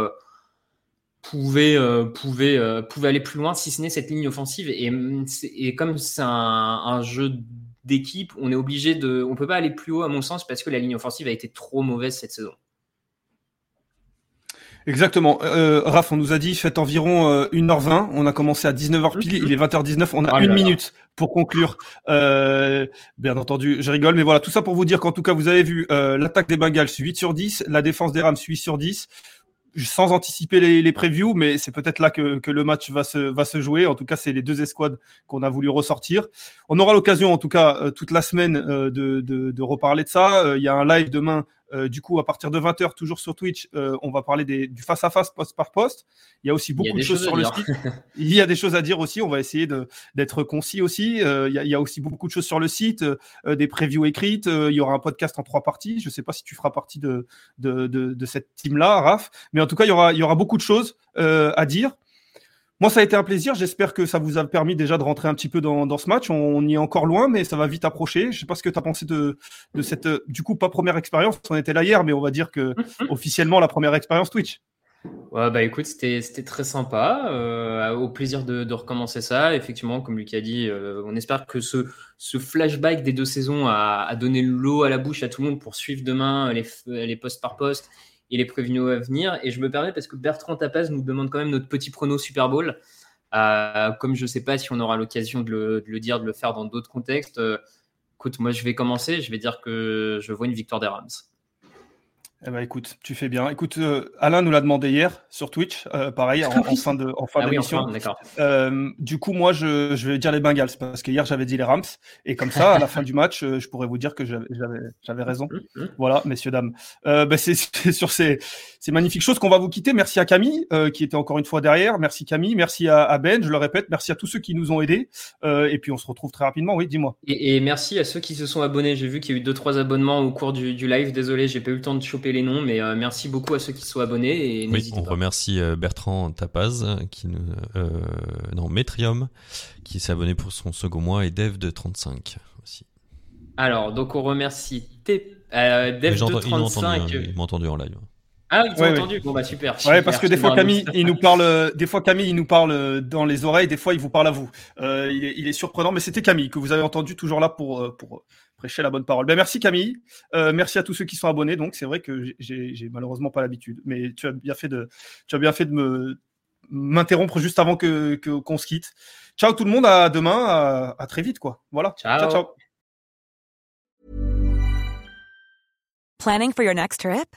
pouvait, euh, pouvait, euh, pouvait aller plus loin si ce n'est cette ligne offensive. Et, et comme c'est un, jeu d'équipe, on est obligé de. On peut pas aller plus haut, à mon sens, parce que la ligne offensive a été trop mauvaise cette saison. Exactement. Euh, Raph, on nous a dit faites environ 1h20. On a commencé à 19h pile. Il est 20h19. On a ah une minute pour conclure. bien entendu, je rigole. Mais voilà, tout ça pour vous dire qu'en tout cas, vous avez vu l'attaque des Bengals 8 sur 10, la défense des Rams 8 sur 10 sans anticiper les, les previews, mais c'est peut-être là que, que, le match va se, va se jouer. En tout cas, c'est les deux escouades qu'on a voulu ressortir. On aura l'occasion, en tout cas, euh, toute la semaine euh, de, de, de, reparler de ça. Euh, il y a un live demain euh, du coup, à partir de 20h, toujours sur Twitch, euh, on va parler des, du face-à-face poste par poste. Il y a aussi beaucoup de choses, sur le site. il y a des choses à dire aussi. On va essayer d'être concis aussi. Euh, il, y a, aussi beaucoup de choses sur le site, des previews écrites. il y aura un podcast en trois parties. Je ne sais pas si tu feras partie de, de, de cette team-là, Raph. Mais en tout cas, il y aura, il y aura beaucoup de choses à dire. Moi, ça a été un plaisir. J'espère que ça vous a permis déjà de rentrer un petit peu dans, ce match. On, y est encore loin, mais ça va vite approcher. Je sais pas ce que tu as pensé de, cette, euh, du coup, pas première expérience. On était là hier, mais on va dire que officiellement la première expérience Twitch. Ouais, bah écoute, c'était très sympa. Euh, au plaisir de, recommencer ça. Effectivement, comme Luc a dit, euh, on espère que ce, ce flashback des deux saisons a, donné l'eau à la bouche à tout le monde pour suivre demain les, les postes par poste il est prévenu à venir. Et je me permets parce que Bertrand Tapaz nous demande quand même notre petit prono Super Bowl. Euh, comme je ne sais pas si on aura l'occasion de, le, dire, de le faire dans d'autres contextes, euh, écoute, moi je vais commencer. Je vais dire que je vois une victoire des Rams. Eh ben, écoute, tu fais bien. Écoute, euh, Alain nous l'a demandé hier sur Twitch, euh, pareil, en, fin de en fin ah d'émission. euh, du coup, moi, je, je, vais dire les Bengals parce que hier j'avais dit les Rams et comme ça, à la fin du match, je pourrais vous dire que j'avais raison. Mmh, mmh. Voilà, messieurs dames. Ben, c'est sur ces C'est magnifique. Chose qu'on va vous quitter. Merci à Camille qui était encore une fois derrière. Merci Camille. Merci à, Ben. Je le répète. Merci à tous ceux qui nous ont aidés. Et puis on se retrouve très rapidement. Oui, dis-moi. Et, merci à ceux qui se sont abonnés. J'ai vu qu'il y a eu deux trois abonnements au cours du, live. Désolé, j'ai pas eu le temps de choper les noms, mais merci beaucoup à ceux qui sont abonnés. Et oui, on remercie Bertrand Tapaz qui nous, non Metrium qui s'est abonné pour son second mois et Dev de 35 aussi. Alors donc on remercie T euh, Dev de 35. Ils m'ont entendu, en live. Ah, ils t'ont entendu. Bon bah super. ouais, parce que des fois Camille, il nous parle, des fois Camille, il nous parle dans les oreilles, des fois il vous parle à vous. Euh, il, est, il, est, surprenant, mais c'était Camille que vous avez entendu toujours là pour euh, pour prêcher la bonne parole. Ben merci Camille, euh, merci à tous ceux qui sont abonnés. Donc c'est vrai que j'ai malheureusement pas l'habitude, mais tu as bien fait de, tu as bien fait de me m'interrompre juste avant que qu'on se quitte. Ciao tout le monde, à demain, à, à très vite quoi. Voilà. ciao. ciao. Planning for your next trip?